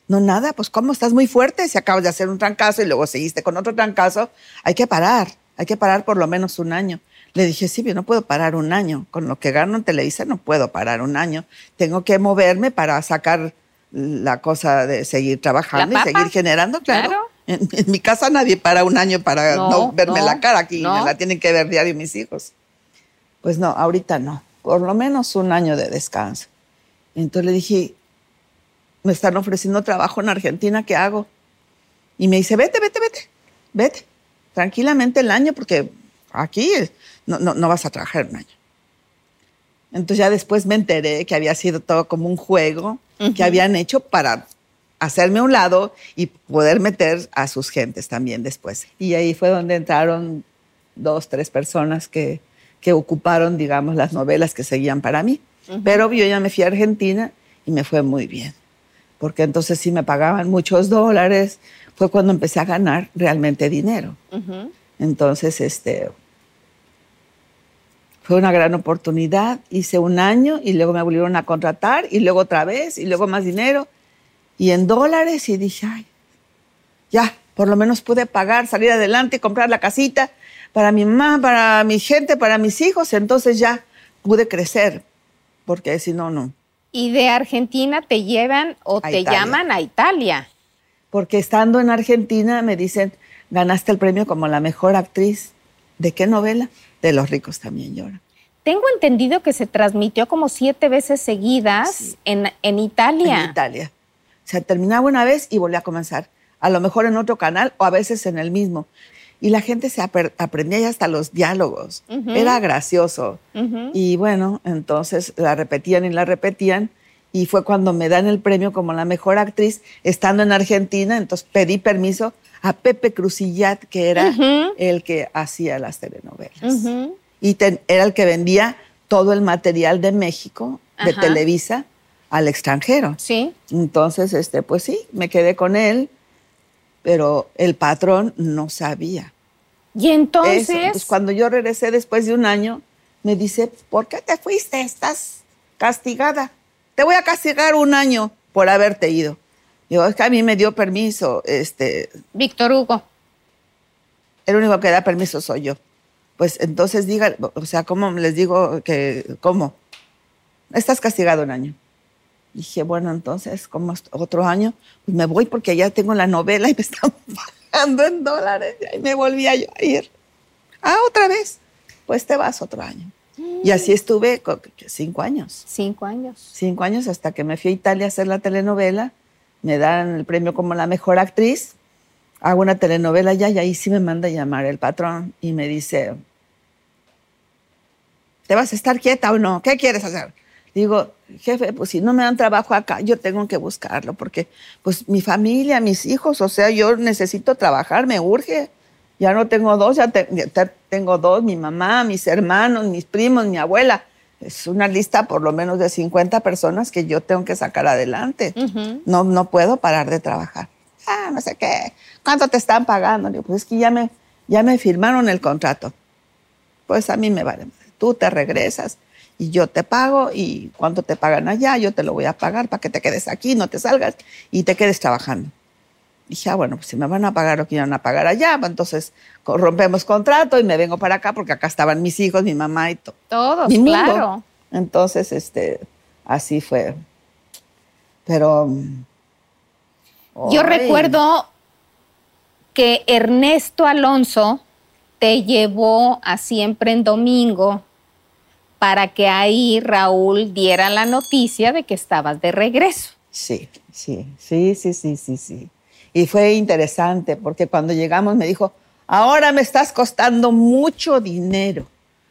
[SPEAKER 1] No, nada, pues ¿cómo? Estás muy fuerte, si acabas de hacer un trancazo y luego seguiste con otro trancazo, hay que parar, hay que parar por lo menos un año. Le dije, sí, yo no puedo parar un año, con lo que gano en Televisa no puedo parar un año, tengo que moverme para sacar la cosa de seguir trabajando y seguir generando, claro.
[SPEAKER 4] Claro.
[SPEAKER 1] En, en mi casa nadie para un año para
[SPEAKER 4] No,
[SPEAKER 1] no, verme
[SPEAKER 4] no,
[SPEAKER 1] la cara, aquí
[SPEAKER 4] no.
[SPEAKER 1] me la tienen que ver diario mis hijos. Pues no, ahorita no. Por lo menos un año de descanso. Entonces le dije, me están ofreciendo trabajo en Argentina, ¿qué hago? Y me dice, vete, vete, vete, vete. Tranquilamente el año, porque aquí no, no, no vas a trabajar un año. Entonces ya después me enteré que había sido todo como un juego que habían hecho para hacerme a un lado y poder meter a sus gentes también después. Y ahí fue donde entraron dos, tres personas que, que ocuparon, digamos, las novelas que seguían para mí. Pero yo ya me fui a Argentina y me fue muy bien, porque entonces sí me pagaban muchos dólares. Fue cuando empecé a ganar realmente dinero. Entonces, este, fue una gran oportunidad. Hice un año y luego me volvieron a contratar y luego otra vez y luego más dinero y en dólares y dije, ay, ya, por lo menos pude pagar, salir adelante, comprar la casita para mi mamá, para mi gente, para mis hijos. Entonces ya pude crecer, porque si no, no.
[SPEAKER 4] Y de Argentina te llevan o
[SPEAKER 1] A
[SPEAKER 4] te
[SPEAKER 1] Italia.
[SPEAKER 4] llaman a Italia.
[SPEAKER 1] Porque estando en Argentina me dicen, ganaste el premio como la mejor actriz. ¿De qué novela? De Los ricos también lloran.
[SPEAKER 4] Tengo entendido que se transmitió como siete veces seguidas
[SPEAKER 1] Sí.
[SPEAKER 4] en, en Italia.
[SPEAKER 1] En Italia. O sea, terminaba una vez y volvía a comenzar. A lo mejor en otro canal o a veces en el mismo. Y la gente se aprendía ya hasta los diálogos. Era gracioso. Y bueno, entonces la repetían y la repetían. Y fue cuando me dan el premio como la mejor actriz, estando en Argentina. Entonces pedí permiso a Pepe Crucillat, que era el que hacía las telenovelas. Y era el que vendía todo el material de México, de. Televisa, al extranjero.
[SPEAKER 4] Sí.
[SPEAKER 1] Entonces, este, pues sí, me quedé con él, pero el patrón no sabía.
[SPEAKER 4] Y
[SPEAKER 1] Eso.
[SPEAKER 4] entonces,
[SPEAKER 1] Entonces, cuando yo regresé después de un año, me dice, ¿por qué te fuiste? Estás castigada. Te voy a castigar un año por haberte ido. Digo, es que a mí me dio permiso, este,
[SPEAKER 4] Víctor Hugo,
[SPEAKER 1] el único que da permiso soy yo. Pues entonces diga, o sea, ¿cómo les digo que, cómo? Estás castigado un año. Dije, bueno, entonces, ¿cómo es otro año? Pues me voy porque ya tengo la novela y me [laughs] están pagando en dólares. Y ahí me volví a yo a ir. Ah, otra vez. Pues te vas otro año. Y así estuve co- cinco años.
[SPEAKER 4] cinco años.
[SPEAKER 1] Cinco años hasta que me fui a Italia a hacer la telenovela. Me dan el premio como la mejor actriz. Hago una telenovela ya y ahí sí me manda a llamar el patrón y me dice, ¿te vas a estar quieta o no? ¿Qué quieres hacer? Digo, jefe, pues si no me dan trabajo acá, yo tengo que buscarlo porque pues mi familia, mis hijos, o sea, yo necesito trabajar, me urge. Ya no tengo dos, ya, te- ya te- tengo dos, mi mamá, mis hermanos, mis primos, mi abuela. Es una lista por lo menos de 50 personas que yo tengo que sacar adelante. no, no puedo parar de trabajar. Ah, no sé qué. ¿Cuánto te están pagando? Digo, pues es que ya me, ya me firmaron el contrato. Pues a mí me vale. Tú te regresas y yo te pago y cuánto te pagan allá, yo te lo voy a pagar para que te quedes aquí, no te salgas y te quedes trabajando. Dije, ah, bueno, pues si me van a pagar lo que iban a pagar allá, pues entonces rompemos contrato y me vengo para acá porque acá estaban mis hijos, mi mamá y todo.
[SPEAKER 4] Todos,
[SPEAKER 1] mi mundo.
[SPEAKER 4] claro.
[SPEAKER 1] Entonces, este, así fue. Pero.
[SPEAKER 4] Yo
[SPEAKER 1] ay,
[SPEAKER 4] recuerdo que Ernesto Alonso te llevó a siempre en domingo para que ahí Raúl diera la noticia de que estabas de regreso.
[SPEAKER 1] Sí, sí, sí, sí, sí, sí, sí. Y fue interesante porque cuando llegamos me dijo, ahora me estás costando mucho dinero.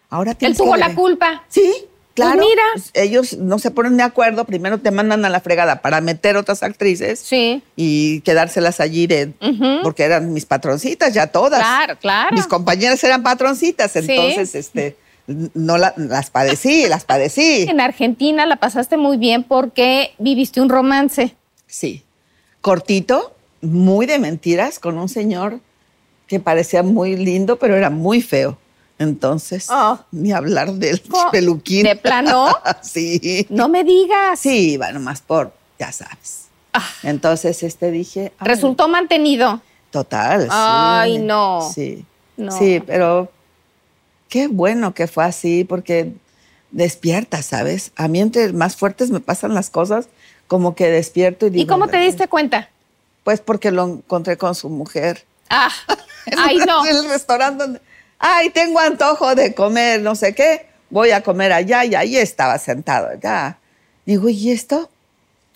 [SPEAKER 1] Ahora
[SPEAKER 4] Él tuvo la culpa.
[SPEAKER 1] Sí, claro.
[SPEAKER 4] Pues mira.
[SPEAKER 1] Pues ellos no se ponen de acuerdo, primero te mandan a la fregada para meter otras actrices
[SPEAKER 4] Sí.
[SPEAKER 1] y quedárselas allí de, porque eran mis patroncitas ya todas.
[SPEAKER 4] Claro, claro.
[SPEAKER 1] Mis compañeras eran patroncitas, entonces este, no la- las padecí, las padecí.
[SPEAKER 4] En Argentina la pasaste muy bien porque viviste un romance.
[SPEAKER 1] Sí. Cortito, muy de mentiras, con un señor que parecía muy lindo, pero era muy feo. Entonces,
[SPEAKER 4] Oh.
[SPEAKER 1] ni hablar del
[SPEAKER 4] Oh,
[SPEAKER 1] peluquín.
[SPEAKER 4] ¿de plano? [laughs]
[SPEAKER 1] sí.
[SPEAKER 4] No me digas.
[SPEAKER 1] Sí, bueno, más por, ya sabes. Entonces, este dije.
[SPEAKER 4] Resultó mantenido.
[SPEAKER 1] Total. sí.
[SPEAKER 4] Ay, no.
[SPEAKER 1] Sí.
[SPEAKER 4] No.
[SPEAKER 1] Sí, pero qué bueno que fue así, porque despierta, ¿sabes? A mí entre más fuertes me pasan las cosas, como que despierto y digo.
[SPEAKER 4] ¿Y cómo te diste cuenta?
[SPEAKER 1] Pues porque lo encontré con su mujer.
[SPEAKER 4] Ah, [laughs] ay, no.
[SPEAKER 1] En el restaurante donde, ay, tengo antojo de comer, no sé qué, voy a comer allá y ahí estaba sentado, ya. Digo, ¿y esto?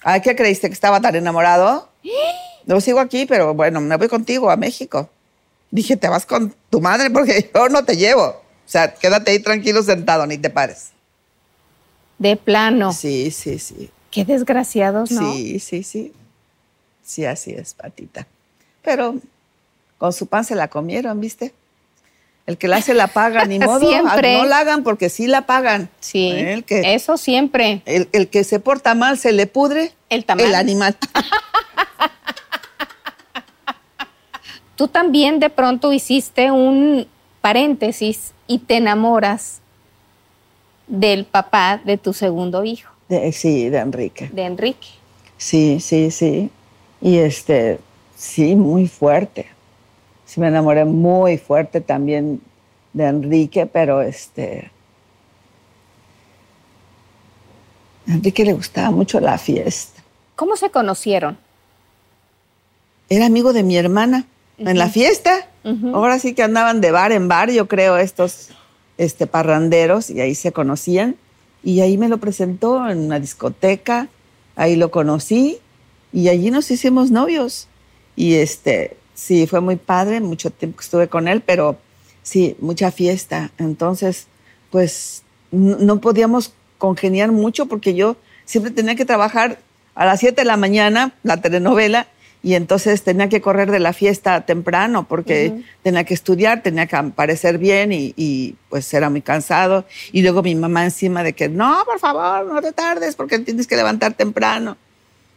[SPEAKER 1] Ay, ¿qué creíste que estaba tan enamorado? [gasps] No sigo aquí, pero bueno, me voy contigo a México. Dije, te vas con tu madre porque yo no te llevo. O sea, quédate ahí tranquilo sentado, ni te pares.
[SPEAKER 4] De plano.
[SPEAKER 1] Sí, sí, sí.
[SPEAKER 4] Qué desgraciados, ¿no?
[SPEAKER 1] Sí, sí, sí. Sí, así es, patita. Pero con su pan se la comieron, ¿viste? El que la hace la paga, ni [laughs] modo.
[SPEAKER 4] Siempre.
[SPEAKER 1] No la hagan porque sí la pagan.
[SPEAKER 4] Sí.
[SPEAKER 1] El que,
[SPEAKER 4] Eso siempre.
[SPEAKER 1] el, el que se porta mal se le pudre.
[SPEAKER 4] El tamal.
[SPEAKER 1] El animal. [laughs]
[SPEAKER 4] Tú también de pronto hiciste un paréntesis y te enamoras del papá de tu segundo hijo,
[SPEAKER 1] De- sí, de Enrique.
[SPEAKER 4] de Enrique.
[SPEAKER 1] Sí, sí, sí. Y este, sí, muy fuerte. Sí, me enamoré muy fuerte también de Enrique, pero este. A Enrique le gustaba mucho la fiesta.
[SPEAKER 4] ¿Cómo se conocieron?
[SPEAKER 1] Era amigo de mi hermana en la fiesta. Ahora sí que andaban de bar en bar, yo creo, estos este, parranderos, y ahí se conocían. Y ahí me lo presentó en una discoteca, ahí lo conocí, y allí nos hicimos novios. Y este, sí, fue muy padre, mucho tiempo que estuve con él, pero sí, mucha fiesta. Entonces, pues no podíamos congeniar mucho porque yo siempre tenía que trabajar a las 7 de la mañana, la telenovela, y entonces tenía que correr de la fiesta temprano porque tenía que estudiar, tenía que parecer bien y, y, pues era muy cansado. Y luego mi mamá encima de que, no, por favor, no te tardes porque tienes que levantar temprano.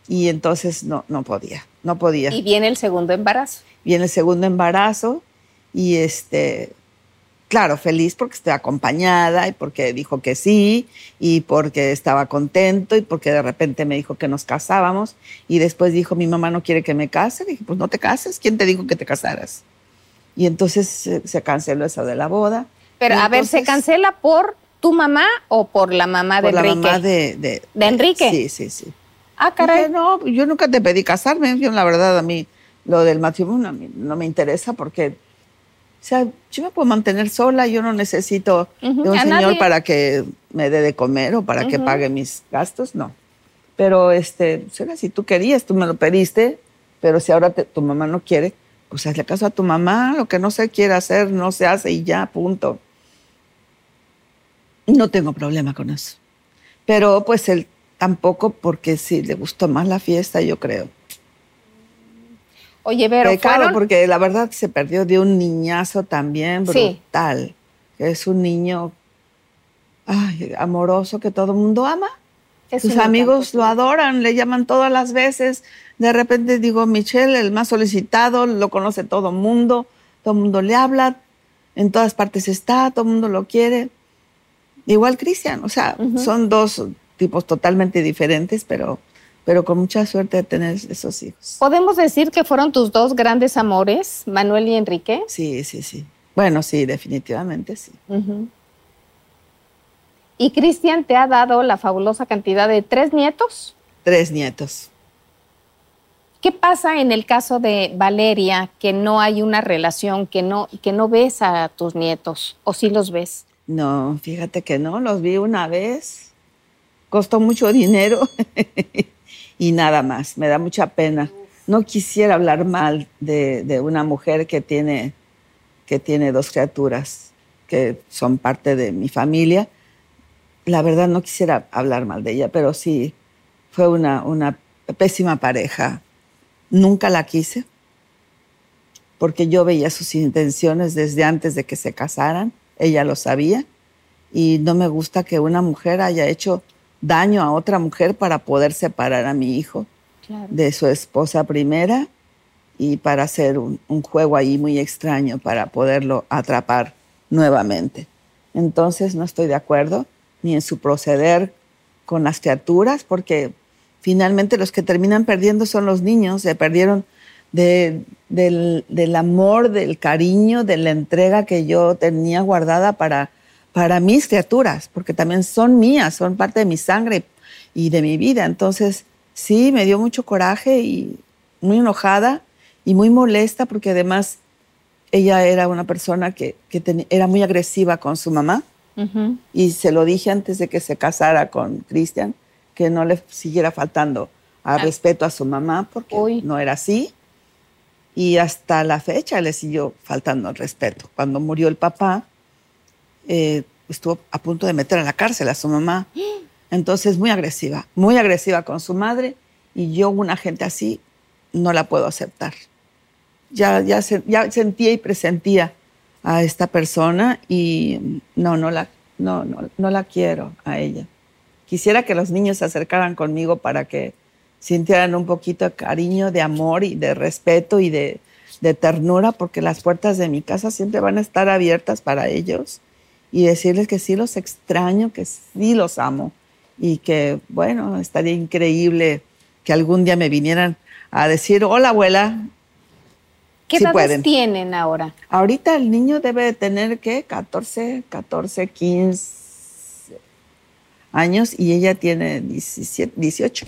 [SPEAKER 1] Y entonces no, no podía, no podía
[SPEAKER 4] Y viene el segundo embarazo.
[SPEAKER 1] viene el segundo embarazo y este, claro, feliz porque estoy acompañada y porque dijo que sí y porque estaba contento y porque de repente me dijo que nos casábamos y después dijo, mi mamá no quiere que me case. Dije, pues no te cases, ¿quién te dijo que te casaras? Y entonces se, canceló eso de la boda.
[SPEAKER 4] Pero
[SPEAKER 1] Y
[SPEAKER 4] a ver, ¿se cancela por tu mamá o por la mamá de
[SPEAKER 1] por la
[SPEAKER 4] Enrique?
[SPEAKER 1] mamá de, de,
[SPEAKER 4] ¿De Enrique?
[SPEAKER 1] Sí, sí, sí.
[SPEAKER 4] Ah, caray.
[SPEAKER 1] Dije, no, yo nunca te pedí casarme. Yo, la verdad, a mí lo del matrimonio no me interesa porque, sea, yo me puedo mantener sola. Yo no necesito de un
[SPEAKER 4] a
[SPEAKER 1] señor
[SPEAKER 4] nadie.
[SPEAKER 1] para que me dé de comer o para que pague mis gastos. No. Pero, este, si tú querías, tú me lo pediste. Pero si ahora te- tu mamá no quiere, pues hazle caso a tu mamá. Lo que no se quiere hacer, no se hace y ya, punto. No tengo problema con eso. Pero pues él tampoco porque sí le gustó más la fiesta, yo creo.
[SPEAKER 4] Oye, pero
[SPEAKER 1] Pecado,
[SPEAKER 4] fueron...
[SPEAKER 1] porque la verdad se perdió de un niñazo también
[SPEAKER 4] Sí.
[SPEAKER 1] brutal. que Es un niño ay, amoroso que todo el mundo ama.
[SPEAKER 4] Es
[SPEAKER 1] Sus amigos lo adoran, le llaman todas las veces. De repente digo, Michelle, el más solicitado, lo conoce todo el mundo, todo el mundo le habla, en todas partes está, todo el mundo lo quiere. Igual Cristian, o sea, son dos tipos totalmente diferentes, pero pero con mucha suerte de tener esos hijos.
[SPEAKER 4] ¿Podemos decir que fueron tus dos grandes amores, Manuel y Enrique?
[SPEAKER 1] Sí, sí, sí. Bueno, sí, definitivamente sí.
[SPEAKER 4] ¿Y Cristian te ha dado la fabulosa cantidad de tres nietos?
[SPEAKER 1] Tres nietos.
[SPEAKER 4] ¿Qué pasa en el caso de Valeria, que no hay una relación, que no, que no ves a tus nietos? ¿O sí los ves?
[SPEAKER 1] No, fíjate que no, los vi una vez. Costó mucho [laughs] dinero y nada más. Me da mucha pena. No quisiera hablar mal de, de una mujer que tiene, que tiene dos criaturas que son parte de mi familia. La verdad no quisiera hablar mal de ella, pero sí fue una, una pésima pareja. Nunca la quise porque yo veía sus intenciones desde antes de que se casaran. Ella lo sabía y no me gusta que una mujer haya hecho daño a otra mujer para poder separar a mi hijo
[SPEAKER 4] Claro.
[SPEAKER 1] de su esposa primera y para hacer un, un juego ahí muy extraño para poderlo atrapar nuevamente. Entonces no estoy de acuerdo ni en su proceder con las criaturas porque finalmente los que terminan perdiendo son los niños, se perdieron de- del, del amor, del cariño, de la entrega que yo tenía guardada para, para mis criaturas, porque también son mías, son parte de mi sangre y de mi vida. Entonces, sí, me dio mucho coraje y muy enojada y muy molesta porque además ella era una persona que, era muy agresiva con su mamá y se lo dije antes de que se casara con Cristian, que no le siguiera faltando al respeto a su mamá, porque
[SPEAKER 4] Uy.
[SPEAKER 1] no era así. Y hasta la fecha le siguió faltando el respeto. Cuando murió el papá, eh, estuvo a punto de meter a la cárcel a su mamá. Entonces, muy agresiva, muy agresiva con su madre. Y yo, una gente así, no la puedo aceptar. Ya, ya, se- ya sentía y presentía a esta persona y no, no la, no, no, no la quiero a ella. Quisiera que los niños se acercaran conmigo para que sintieran un poquito de cariño, de amor y de respeto y de, de ternura, porque las puertas de mi casa siempre van a estar abiertas para ellos y decirles que sí los extraño, que sí los amo y que, bueno, estaría increíble que algún día me vinieran a decir, hola abuela.
[SPEAKER 4] ¿Qué
[SPEAKER 1] Sí
[SPEAKER 4] edades
[SPEAKER 1] pueden.
[SPEAKER 4] tienen ahora?
[SPEAKER 1] Ahorita el niño debe de tener, ¿qué? 14, 14, 15 años y ella tiene 17, 18.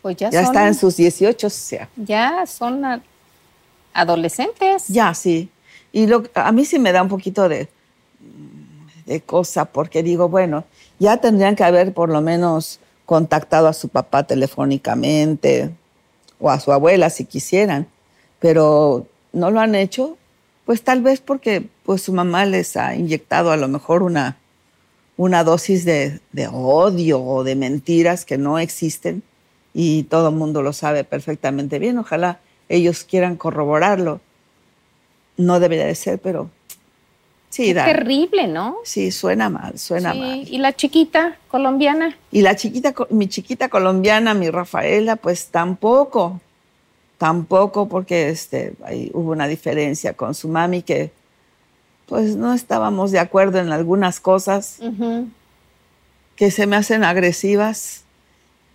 [SPEAKER 4] Pues ya,
[SPEAKER 1] Ya
[SPEAKER 4] son,
[SPEAKER 1] está en sus 18, o sea.
[SPEAKER 4] ya son adolescentes.
[SPEAKER 1] Ya, sí. Y lo, a mí sí me da un poquito de, de cosa, porque digo, bueno, ya tendrían que haber por lo menos contactado a su papá telefónicamente o a su abuela si quisieran, pero no lo han hecho, pues tal vez porque pues su mamá les ha inyectado a lo mejor una, una dosis de, de odio o de mentiras que no existen y todo el mundo lo sabe perfectamente bien. Ojalá ellos quieran corroborarlo. No debería de ser, pero sí, da.
[SPEAKER 4] terrible, ¿no?
[SPEAKER 1] Sí, suena mal, suena
[SPEAKER 4] Sí.
[SPEAKER 1] mal.
[SPEAKER 4] ¿Y la chiquita colombiana?
[SPEAKER 1] Y la chiquita, mi chiquita colombiana, mi Rafaela, pues tampoco, tampoco, porque este, ahí hubo una diferencia con su mami que pues no estábamos de acuerdo en algunas cosas que se me hacen agresivas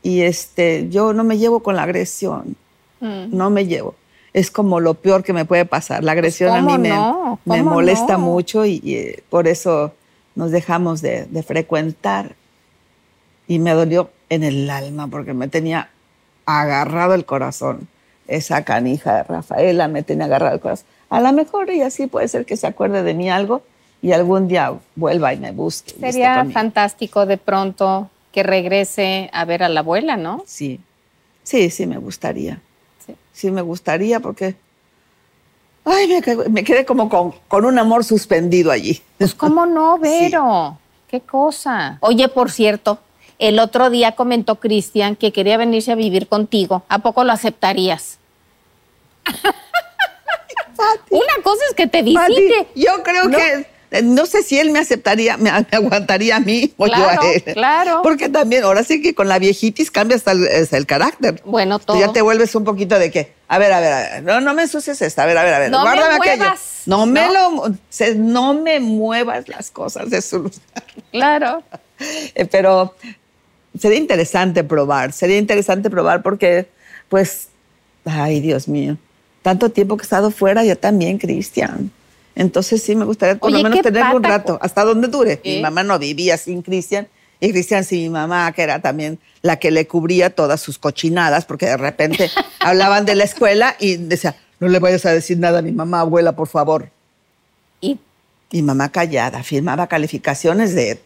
[SPEAKER 1] y este, yo no me llevo con la agresión,
[SPEAKER 4] Mm.
[SPEAKER 1] no me llevo. Es como lo peor que me puede pasar. La agresión a
[SPEAKER 4] ¿cómo
[SPEAKER 1] mí me,
[SPEAKER 4] no?
[SPEAKER 1] me
[SPEAKER 4] ¿Cómo
[SPEAKER 1] molesta
[SPEAKER 4] no?
[SPEAKER 1] mucho y, y, eh, por eso nos dejamos de, de frecuentar. Y me dolió en el alma porque me tenía agarrado el corazón. Esa canija de Rafaela me tenía agarrado el corazón. A lo mejor ella sí puede ser que se acuerde de mí algo y algún día vuelva y me busque. y
[SPEAKER 4] Sería fantástico de pronto que regrese a ver a la abuela, ¿no?
[SPEAKER 1] Sí, sí, sí me gustaría.
[SPEAKER 4] Sí.
[SPEAKER 1] Sí me gustaría porque... Ay, me, quedé- me quedé como con, con un amor suspendido allí.
[SPEAKER 4] Pues cómo no, [laughs] Vero. Qué cosa. Oye, por cierto, el otro día comentó Cristian que quería venirse a vivir contigo. ¿A poco lo aceptarías? [laughs] Una cosa es que te
[SPEAKER 1] Pati,
[SPEAKER 4] visite.
[SPEAKER 1] yo creo
[SPEAKER 4] ¿No?
[SPEAKER 1] que no sé si él me aceptaría, me, me aguantaría a mí o
[SPEAKER 4] Claro,
[SPEAKER 1] yo a él.
[SPEAKER 4] claro.
[SPEAKER 1] Porque también, ahora sí que con la viejitis cambia hasta el, hasta el carácter.
[SPEAKER 4] Bueno, todo.
[SPEAKER 1] Ya te vuelves un poquito de que, a ver, a ver, a ver, no, no me ensucies esta, a ver, a ver, a ver,
[SPEAKER 4] No me
[SPEAKER 1] guárdame aquello.
[SPEAKER 4] muevas,
[SPEAKER 1] No me
[SPEAKER 4] ¿no?
[SPEAKER 1] lo, se- no me muevas las cosas de su lugar.
[SPEAKER 4] Claro.
[SPEAKER 1] Eh, Pero sería interesante probar, sería interesante probar porque, pues, ay, Dios mío, tanto tiempo que he estado fuera, yo también, Cristian. Entonces sí me gustaría por
[SPEAKER 4] Oye,
[SPEAKER 1] lo menos tenerlo un rato, hasta donde dure.
[SPEAKER 4] ¿Eh?
[SPEAKER 1] Mi mamá no vivía sin Cristian y Cristian sin mi mamá, que era también la que le cubría todas sus cochinadas, porque de repente [laughs] hablaban de la escuela y decía, no le vayas a decir nada a mi mamá, abuela, por favor.
[SPEAKER 4] Y
[SPEAKER 1] Mi mamá callada, firmaba calificaciones de,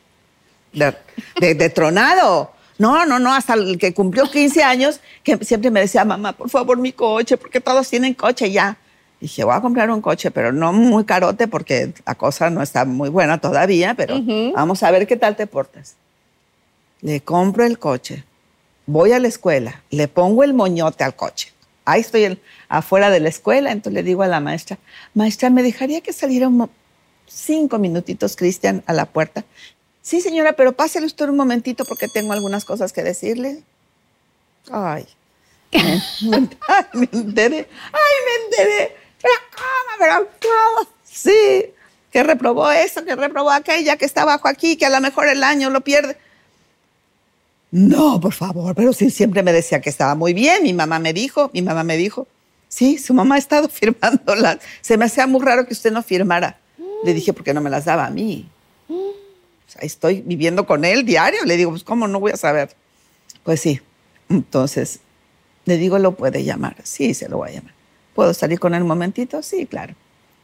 [SPEAKER 1] de, de- de tronado. No, no, no, hasta el que cumplió 15 años, que siempre me decía, mamá, por favor, mi coche, porque todos tienen coche ya. Dije, voy a comprar un coche, pero no muy carote, porque la cosa no está muy buena todavía, pero vamos a ver qué tal te portas. Le compro el coche, voy a la escuela, le pongo el moñote al coche. Ahí estoy en- afuera de la escuela, entonces le digo a la maestra, maestra, ¿me dejaría que saliera un cinco minutitos, Cristian, a la puerta? Sí, señora, pero pásele usted un momentito porque tengo algunas cosas que decirle. Ay, me, [laughs] me- ay, me enteré, ay, me enteré. Pero cómo, pero. Sí, que reprobó esto, que reprobó aquella, que está abajo aquí, que a lo mejor el año lo pierde. No, por favor, pero sí, siempre me decía que estaba muy bien. Mi mamá me dijo, mi mamá me dijo, sí, su mamá ha estado [laughs] firmándolas. Se me hacía muy raro que usted no firmara. Le dije, porque no me las daba a mí. Estoy viviendo con él diario. Le digo, pues, ¿cómo no voy a saber? Pues sí. Entonces, le digo, ¿lo puede llamar? Sí, se lo voy a llamar. ¿Puedo salir con él un momentito? Sí, claro.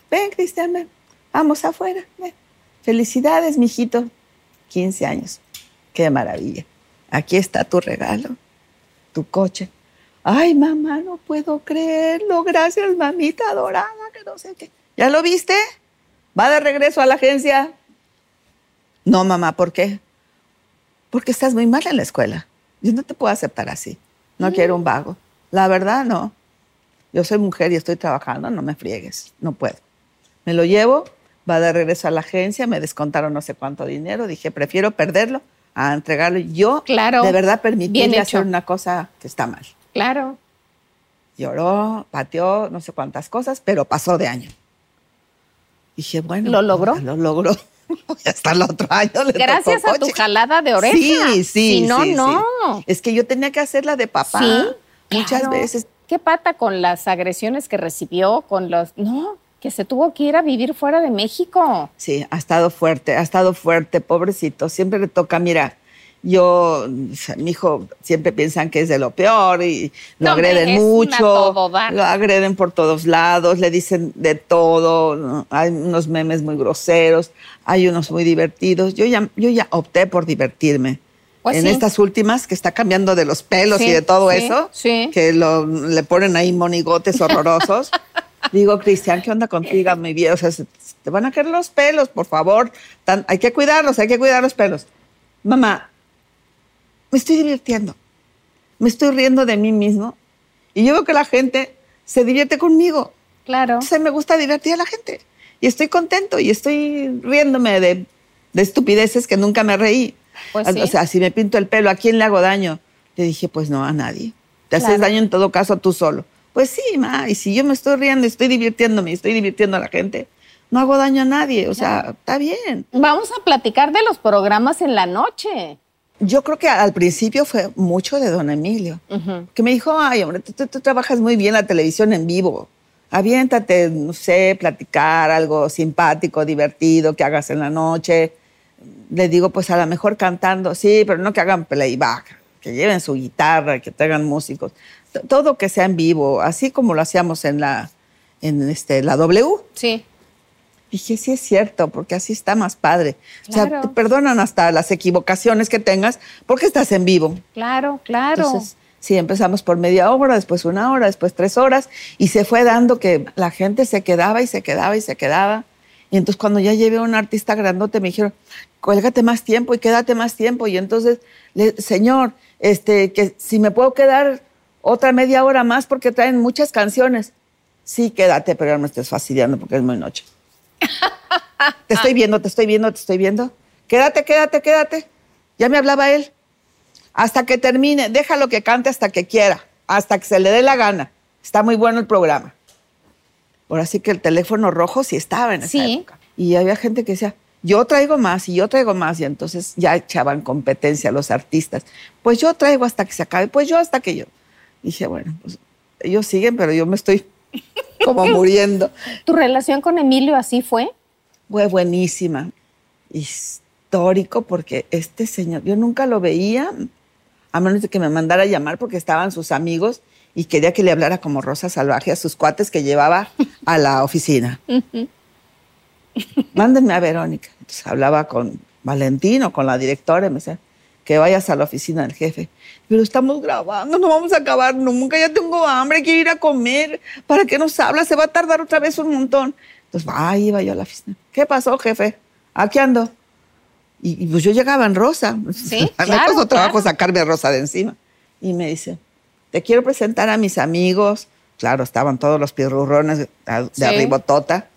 [SPEAKER 1] Ven, Cristian, ven. Vamos afuera. Ven. Felicidades, mijito. 15 años. Qué maravilla. Aquí está tu regalo, tu coche. Ay, mamá, no puedo creerlo. Gracias, mamita adorada, que no sé qué. ¿Ya lo viste? ¿Va de regreso a la agencia? No, mamá, ¿por qué? Porque estás muy mal en la escuela. Yo no te puedo aceptar así. No quiero un vago. La verdad, no. Yo soy mujer y estoy trabajando, no me friegues. No puedo. Me lo llevo, va de regreso a la agencia, me descontaron no sé cuánto dinero. Dije, prefiero perderlo a entregarlo. Yo,
[SPEAKER 4] Claro.
[SPEAKER 1] de verdad, permitirle hacer una cosa que está mal.
[SPEAKER 4] claro.
[SPEAKER 1] Lloró, pateó, no sé cuántas cosas, pero pasó de año. Dije, bueno.
[SPEAKER 4] ¿Lo logró?
[SPEAKER 1] Lo logró. [laughs] Hasta el otro año le
[SPEAKER 4] Gracias
[SPEAKER 1] tocó
[SPEAKER 4] a tu jalada de oreja.
[SPEAKER 1] Sí, sí.
[SPEAKER 4] Si no,
[SPEAKER 1] sí, sí.
[SPEAKER 4] no.
[SPEAKER 1] Es que yo tenía que hacer la de papá.
[SPEAKER 4] Sí,
[SPEAKER 1] Muchas
[SPEAKER 4] claro.
[SPEAKER 1] veces.
[SPEAKER 4] ¿Qué pata con las agresiones que recibió? Con los. No, que se tuvo que ir a vivir fuera de México.
[SPEAKER 1] Sí, ha estado fuerte, ha estado fuerte, pobrecito. Siempre le toca, mira, yo, mi hijo, siempre piensan que es de lo peor y lo
[SPEAKER 4] No,
[SPEAKER 1] agreden mucho, lo agreden por todos lados, le dicen de todo, hay unos memes muy groseros, hay unos muy divertidos. Yo ya, yo ya opté por divertirme.
[SPEAKER 4] Pues
[SPEAKER 1] en
[SPEAKER 4] sí.
[SPEAKER 1] estas últimas que está cambiando de los pelos y
[SPEAKER 4] Sí,
[SPEAKER 1] de todo
[SPEAKER 4] sí,
[SPEAKER 1] eso, que lo, le ponen ahí monigotes horrorosos. [laughs] Digo, Cristian, ¿qué onda contigo, mi vida? O sea, se- se te van a caer los pelos, por favor. Tan- hay que cuidarlos, hay que cuidar los pelos. Mamá, me estoy divirtiendo. Me estoy riendo de mí mismo. Y yo veo que la gente se divierte conmigo.
[SPEAKER 4] Claro.
[SPEAKER 1] Entonces me gusta divertir a la gente. Y estoy contento y estoy riéndome de, de estupideces que nunca me reí.
[SPEAKER 4] Pues
[SPEAKER 1] o
[SPEAKER 4] sí.
[SPEAKER 1] sea, si me pinto el pelo, ¿a quién le hago daño? Le dije, pues no, a nadie. Te haces
[SPEAKER 4] Claro.
[SPEAKER 1] daño en todo caso tú solo. Pues sí, ma, y si yo me estoy riendo, estoy divirtiéndome, estoy divirtiendo a la gente, no hago daño a nadie. O sea, está bien.
[SPEAKER 4] Vamos a platicar de los programas en la noche.
[SPEAKER 1] Yo creo que al principio fue mucho de don Emilio, que me dijo, ay, hombre, tú, tú- tú trabajas muy bien la televisión en vivo. Aviéntate, no sé, platicar algo simpático, divertido, que hagas en la noche. Le digo, pues a lo mejor cantando, sí, pero no que hagan playback, que lleven su guitarra, que traigan músicos. T- Todo que sea en vivo, así como lo hacíamos en la, en este, la W.
[SPEAKER 4] Sí.
[SPEAKER 1] Dije, sí es cierto, porque así está más padre. O sea,
[SPEAKER 4] Claro.
[SPEAKER 1] te perdonan hasta las equivocaciones que tengas porque estás en vivo.
[SPEAKER 4] Claro, claro.
[SPEAKER 1] Entonces, sí, empezamos por media hora, después una hora, después tres horas, y se fue dando que la gente se quedaba y se quedaba y se quedaba. Y entonces cuando ya llevé a un artista grandote, me dijeron, cuélgate más tiempo y quédate más tiempo. Y entonces, le, señor, este, que si me puedo quedar otra media hora más porque traen muchas canciones. Sí, quédate, pero no me estés fastidiando porque es muy noche. [laughs] Te estoy viendo, te estoy viendo, te estoy viendo. Quédate, quédate, quédate. Ya me hablaba él. Hasta que termine, déjalo que cante hasta que quiera, hasta que se le dé la gana. Está muy bueno el programa. Ahora sí que el teléfono rojo sí estaba en esa
[SPEAKER 4] Sí.
[SPEAKER 1] época. Y había gente que decía, yo traigo más y yo traigo más y entonces ya echaban competencia los artistas. Pues yo traigo hasta que se acabe, pues yo hasta que yo. Dije, bueno, pues ellos siguen, pero yo me estoy [laughs] como muriendo.
[SPEAKER 4] ¿Tu relación con Emilio así fue?
[SPEAKER 1] Fue buenísima, histórico, porque este señor, yo nunca lo veía, a menos de que me mandara a llamar porque estaban sus amigos y quería que le hablara como Rosa Salvaje a sus cuates que llevaba a la oficina. Mándenme a Verónica. Entonces hablaba con Valentino, con la directora, y me decía que vayas a la oficina del jefe. Pero estamos grabando, no vamos a acabar nunca, ya tengo hambre, quiero ir a comer. ¿Para qué nos habla? Se va a tardar otra vez un montón. Entonces, ahí iba yo a la oficina. ¿Qué pasó, jefe? Aquí ando. Y, y pues yo llegaba en rosa.
[SPEAKER 4] Sí, [laughs]
[SPEAKER 1] me
[SPEAKER 4] claro,
[SPEAKER 1] costó trabajo
[SPEAKER 4] claro.
[SPEAKER 1] sacarme a rosa de encima. Y me dice, te quiero presentar a mis amigos. Claro, estaban todos los pirurrones de de
[SPEAKER 4] Sí.
[SPEAKER 1] arribotota,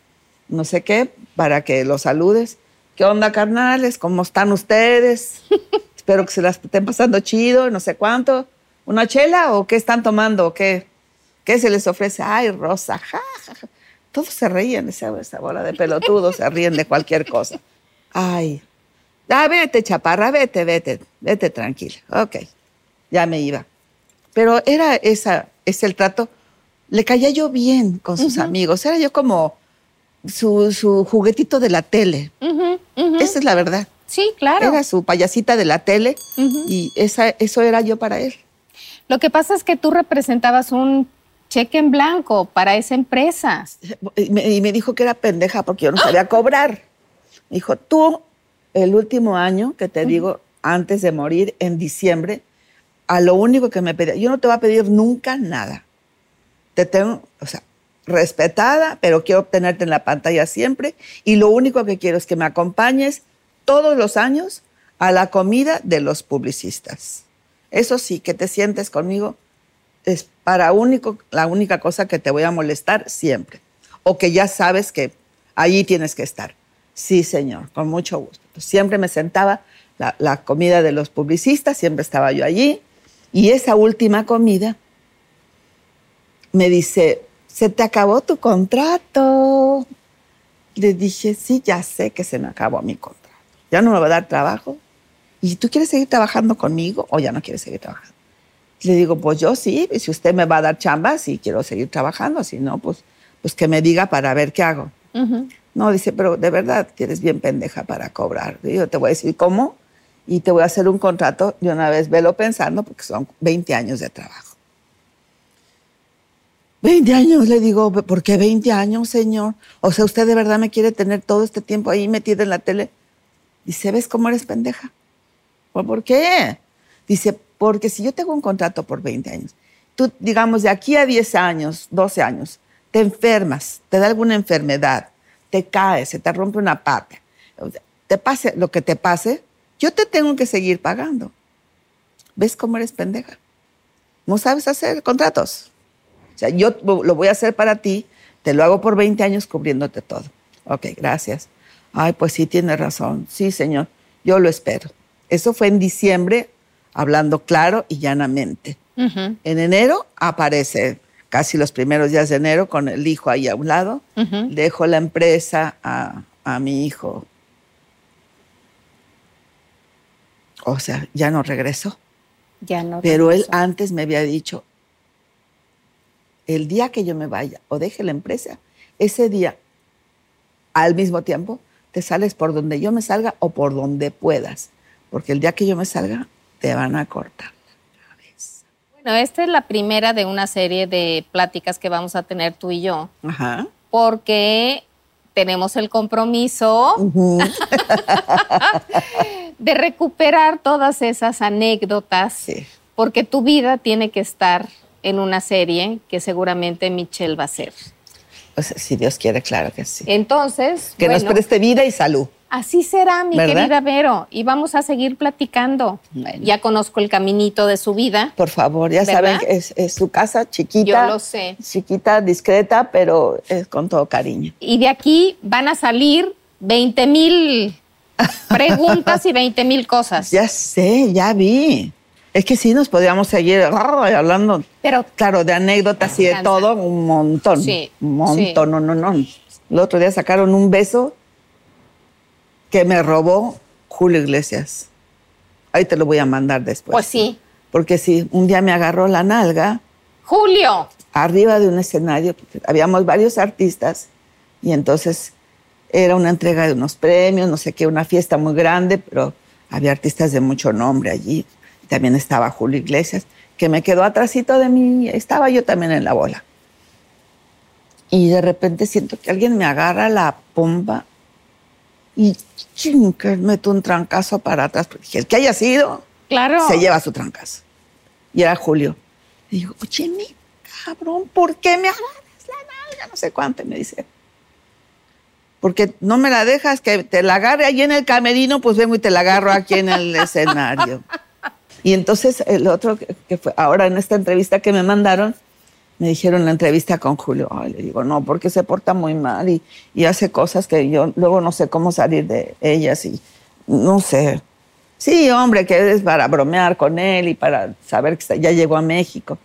[SPEAKER 1] no sé qué, para que los saludes. ¿Qué onda, carnales? ¿Cómo están ustedes? [laughs] Espero que se las estén pasando chido, no sé cuánto. ¿Una chela o qué están tomando? ¿O qué, qué se les ofrece? Ay, Rosa, ja, ja, ja. Todos se reían, esa, esa bola de pelotudos se ríen de cualquier cosa. Ay, ah, vete, chaparra, vete, vete, vete tranquila. Ok, ya me iba. Pero era esa, es el trato. Le caía yo bien con sus amigos. Era yo como su, su juguetito de la tele. Esa es la verdad.
[SPEAKER 4] Sí, claro.
[SPEAKER 1] Era su payasita de la tele y esa, eso era yo para él.
[SPEAKER 4] Lo que pasa es que tú representabas un cheque en blanco para esa empresa.
[SPEAKER 1] Y me, y me dijo que era pendeja porque yo no sabía cobrar. Me dijo, tú, el último año que te digo, antes de morir, en diciembre, a lo único que me pedía, yo no te voy a pedir nunca nada. Te tengo, o sea, respetada, pero quiero tenerte en la pantalla siempre. Y lo único que quiero es que me acompañes todos los años a la comida de los publicistas. Eso sí, que te sientes conmigo es para único, la única cosa que te voy a molestar siempre. O que ya sabes que allí tienes que estar. Sí, señor, con mucho gusto. Siempre me sentaba la, la comida de los publicistas, siempre estaba yo allí. Y esa última comida me dice, se te acabó tu contrato. Le dije, sí, ya sé que se me acabó mi contrato. Ya no me va a dar trabajo. ¿Y tú quieres seguir trabajando conmigo o ya no quieres seguir trabajando? Le digo, pues yo sí, si usted me va a dar chamba, sí quiero seguir trabajando, si no, pues, pues que me diga para ver qué hago. No, dice, pero de verdad eres bien pendeja para cobrar. Yo te voy a decir cómo y te voy a hacer un contrato de una vez, velo pensando, porque son 20 años de trabajo. 20 años, le digo, ¿por qué 20 años, señor? O sea, ¿usted de verdad me quiere tener todo este tiempo ahí metida en la tele? Dice, ¿ves cómo eres pendeja? ¿Por qué? Dice, porque si yo tengo un contrato por 20 años, tú, digamos, de aquí a 10 años, 12 años, te enfermas, te da alguna enfermedad, te caes, se te rompe una pata, te pase lo que te pase, yo te tengo que seguir pagando. ¿Ves cómo eres pendeja? No sabes hacer contratos. O sea, yo lo voy a hacer para ti, te lo hago por 20 años cubriéndote todo. Ok, gracias. Ay, pues sí, tiene razón. Sí, señor, yo lo espero. Eso fue en diciembre, hablando claro y llanamente. En enero aparece, casi los primeros días de enero, con el hijo ahí a un lado. Dejo la empresa a, a mi hijo. O sea, ya no regresó.
[SPEAKER 4] Ya no.
[SPEAKER 1] Pero él antes me había dicho, el día que yo me vaya o deje la empresa, ese día, al mismo tiempo, te sales por donde yo me salga o por donde puedas. Porque el día que yo me salga, te van a cortar.
[SPEAKER 4] Bueno, esta es la primera de una serie de pláticas que vamos a tener tú y yo,
[SPEAKER 1] Ajá.
[SPEAKER 4] porque tenemos el compromiso [laughs] de recuperar todas esas anécdotas,
[SPEAKER 1] Sí.
[SPEAKER 4] porque tu vida tiene que estar en una serie que seguramente Michelle va a hacer.
[SPEAKER 1] Sea, si Dios quiere, claro que sí.
[SPEAKER 4] Entonces,
[SPEAKER 1] que nos
[SPEAKER 4] bueno,
[SPEAKER 1] preste vida y salud.
[SPEAKER 4] así será, mi
[SPEAKER 1] ¿Verdad?
[SPEAKER 4] querida Vero, y vamos a seguir platicando.
[SPEAKER 1] Bueno.
[SPEAKER 4] Ya conozco el caminito de su vida.
[SPEAKER 1] Por favor, ya
[SPEAKER 4] ¿Verdad?
[SPEAKER 1] saben que es, es su casa chiquita.
[SPEAKER 4] Yo lo sé.
[SPEAKER 1] Chiquita, discreta, pero es con todo cariño.
[SPEAKER 4] Y de aquí van a salir 20 mil [laughs] preguntas y 20 mil cosas.
[SPEAKER 1] Ya sé, ya vi. Es que sí nos podríamos seguir [laughs] hablando,
[SPEAKER 4] Pero
[SPEAKER 1] claro, de anécdotas y de
[SPEAKER 4] Cansa.
[SPEAKER 1] todo, un montón.
[SPEAKER 4] Sí,
[SPEAKER 1] Un montón,
[SPEAKER 4] sí.
[SPEAKER 1] no, no, no. El otro día sacaron un beso que me robó Julio Iglesias. Ahí te lo voy a mandar después.
[SPEAKER 4] Pues sí.
[SPEAKER 1] Porque sí, un día me agarró la nalga
[SPEAKER 4] Julio.
[SPEAKER 1] arriba de un escenario, porque habíamos varios artistas y entonces era una entrega de unos premios, no sé qué, una fiesta muy grande, pero había artistas de mucho nombre allí. También estaba Julio Iglesias, que me quedó atrásito de mí, estaba yo también en la bola. Y de repente siento que alguien me agarra la pompa y ching, que meto un trancazo para atrás. Porque dije, el que haya sido,
[SPEAKER 4] Claro.
[SPEAKER 1] se lleva su trancazo. Y era Julio. Y digo, oye, mi cabrón, ¿por qué me agarras la nalga? No sé cuánto. Y me dice, porque no me la dejas que te la agarre allí en el camerino, pues vengo y te la agarro aquí en el [laughs] escenario. Y entonces el otro, que fue ahora en esta entrevista que me mandaron, me dijeron la entrevista con Julio. Ay, le digo, no, porque se porta muy mal y, y hace cosas que yo luego no sé cómo salir de ellas y no sé. Sí, hombre, que es para bromear con él y para saber que ya llegó a México.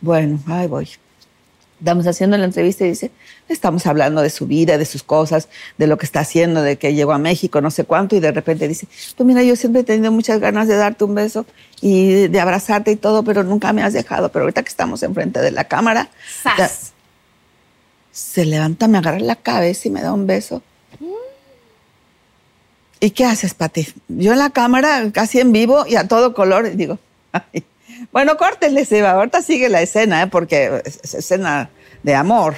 [SPEAKER 1] Bueno, ahí voy. Estamos haciendo la entrevista y dice, estamos hablando de su vida, de sus cosas, de lo que está haciendo, de que llegó a México, no sé cuánto, y de repente dice, pues mira, yo siempre he tenido muchas ganas de darte un beso y de abrazarte y todo, pero nunca me has dejado. Pero ahorita que estamos enfrente de la cámara, se levanta, me agarra la cabeza y me da un beso. ¿Y qué haces, Pati? Yo en la cámara, casi en vivo y a todo color, y digo, "Ay, bueno, córtenle, Seba, ahorita sigue la escena, ¿eh? porque es, es escena de amor,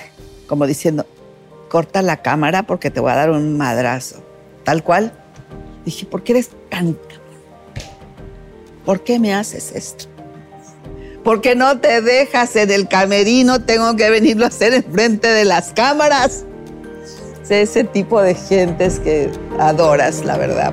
[SPEAKER 1] como diciendo, corta la cámara porque te voy a dar un madrazo. Tal cual. Dije, ¿por qué eres tan? ¿Por qué me haces esto? ¿Por qué no te dejas en el camerino? Tengo que venirlo a hacer enfrente de las cámaras. Sé ese tipo de gentes que adoras, la verdad.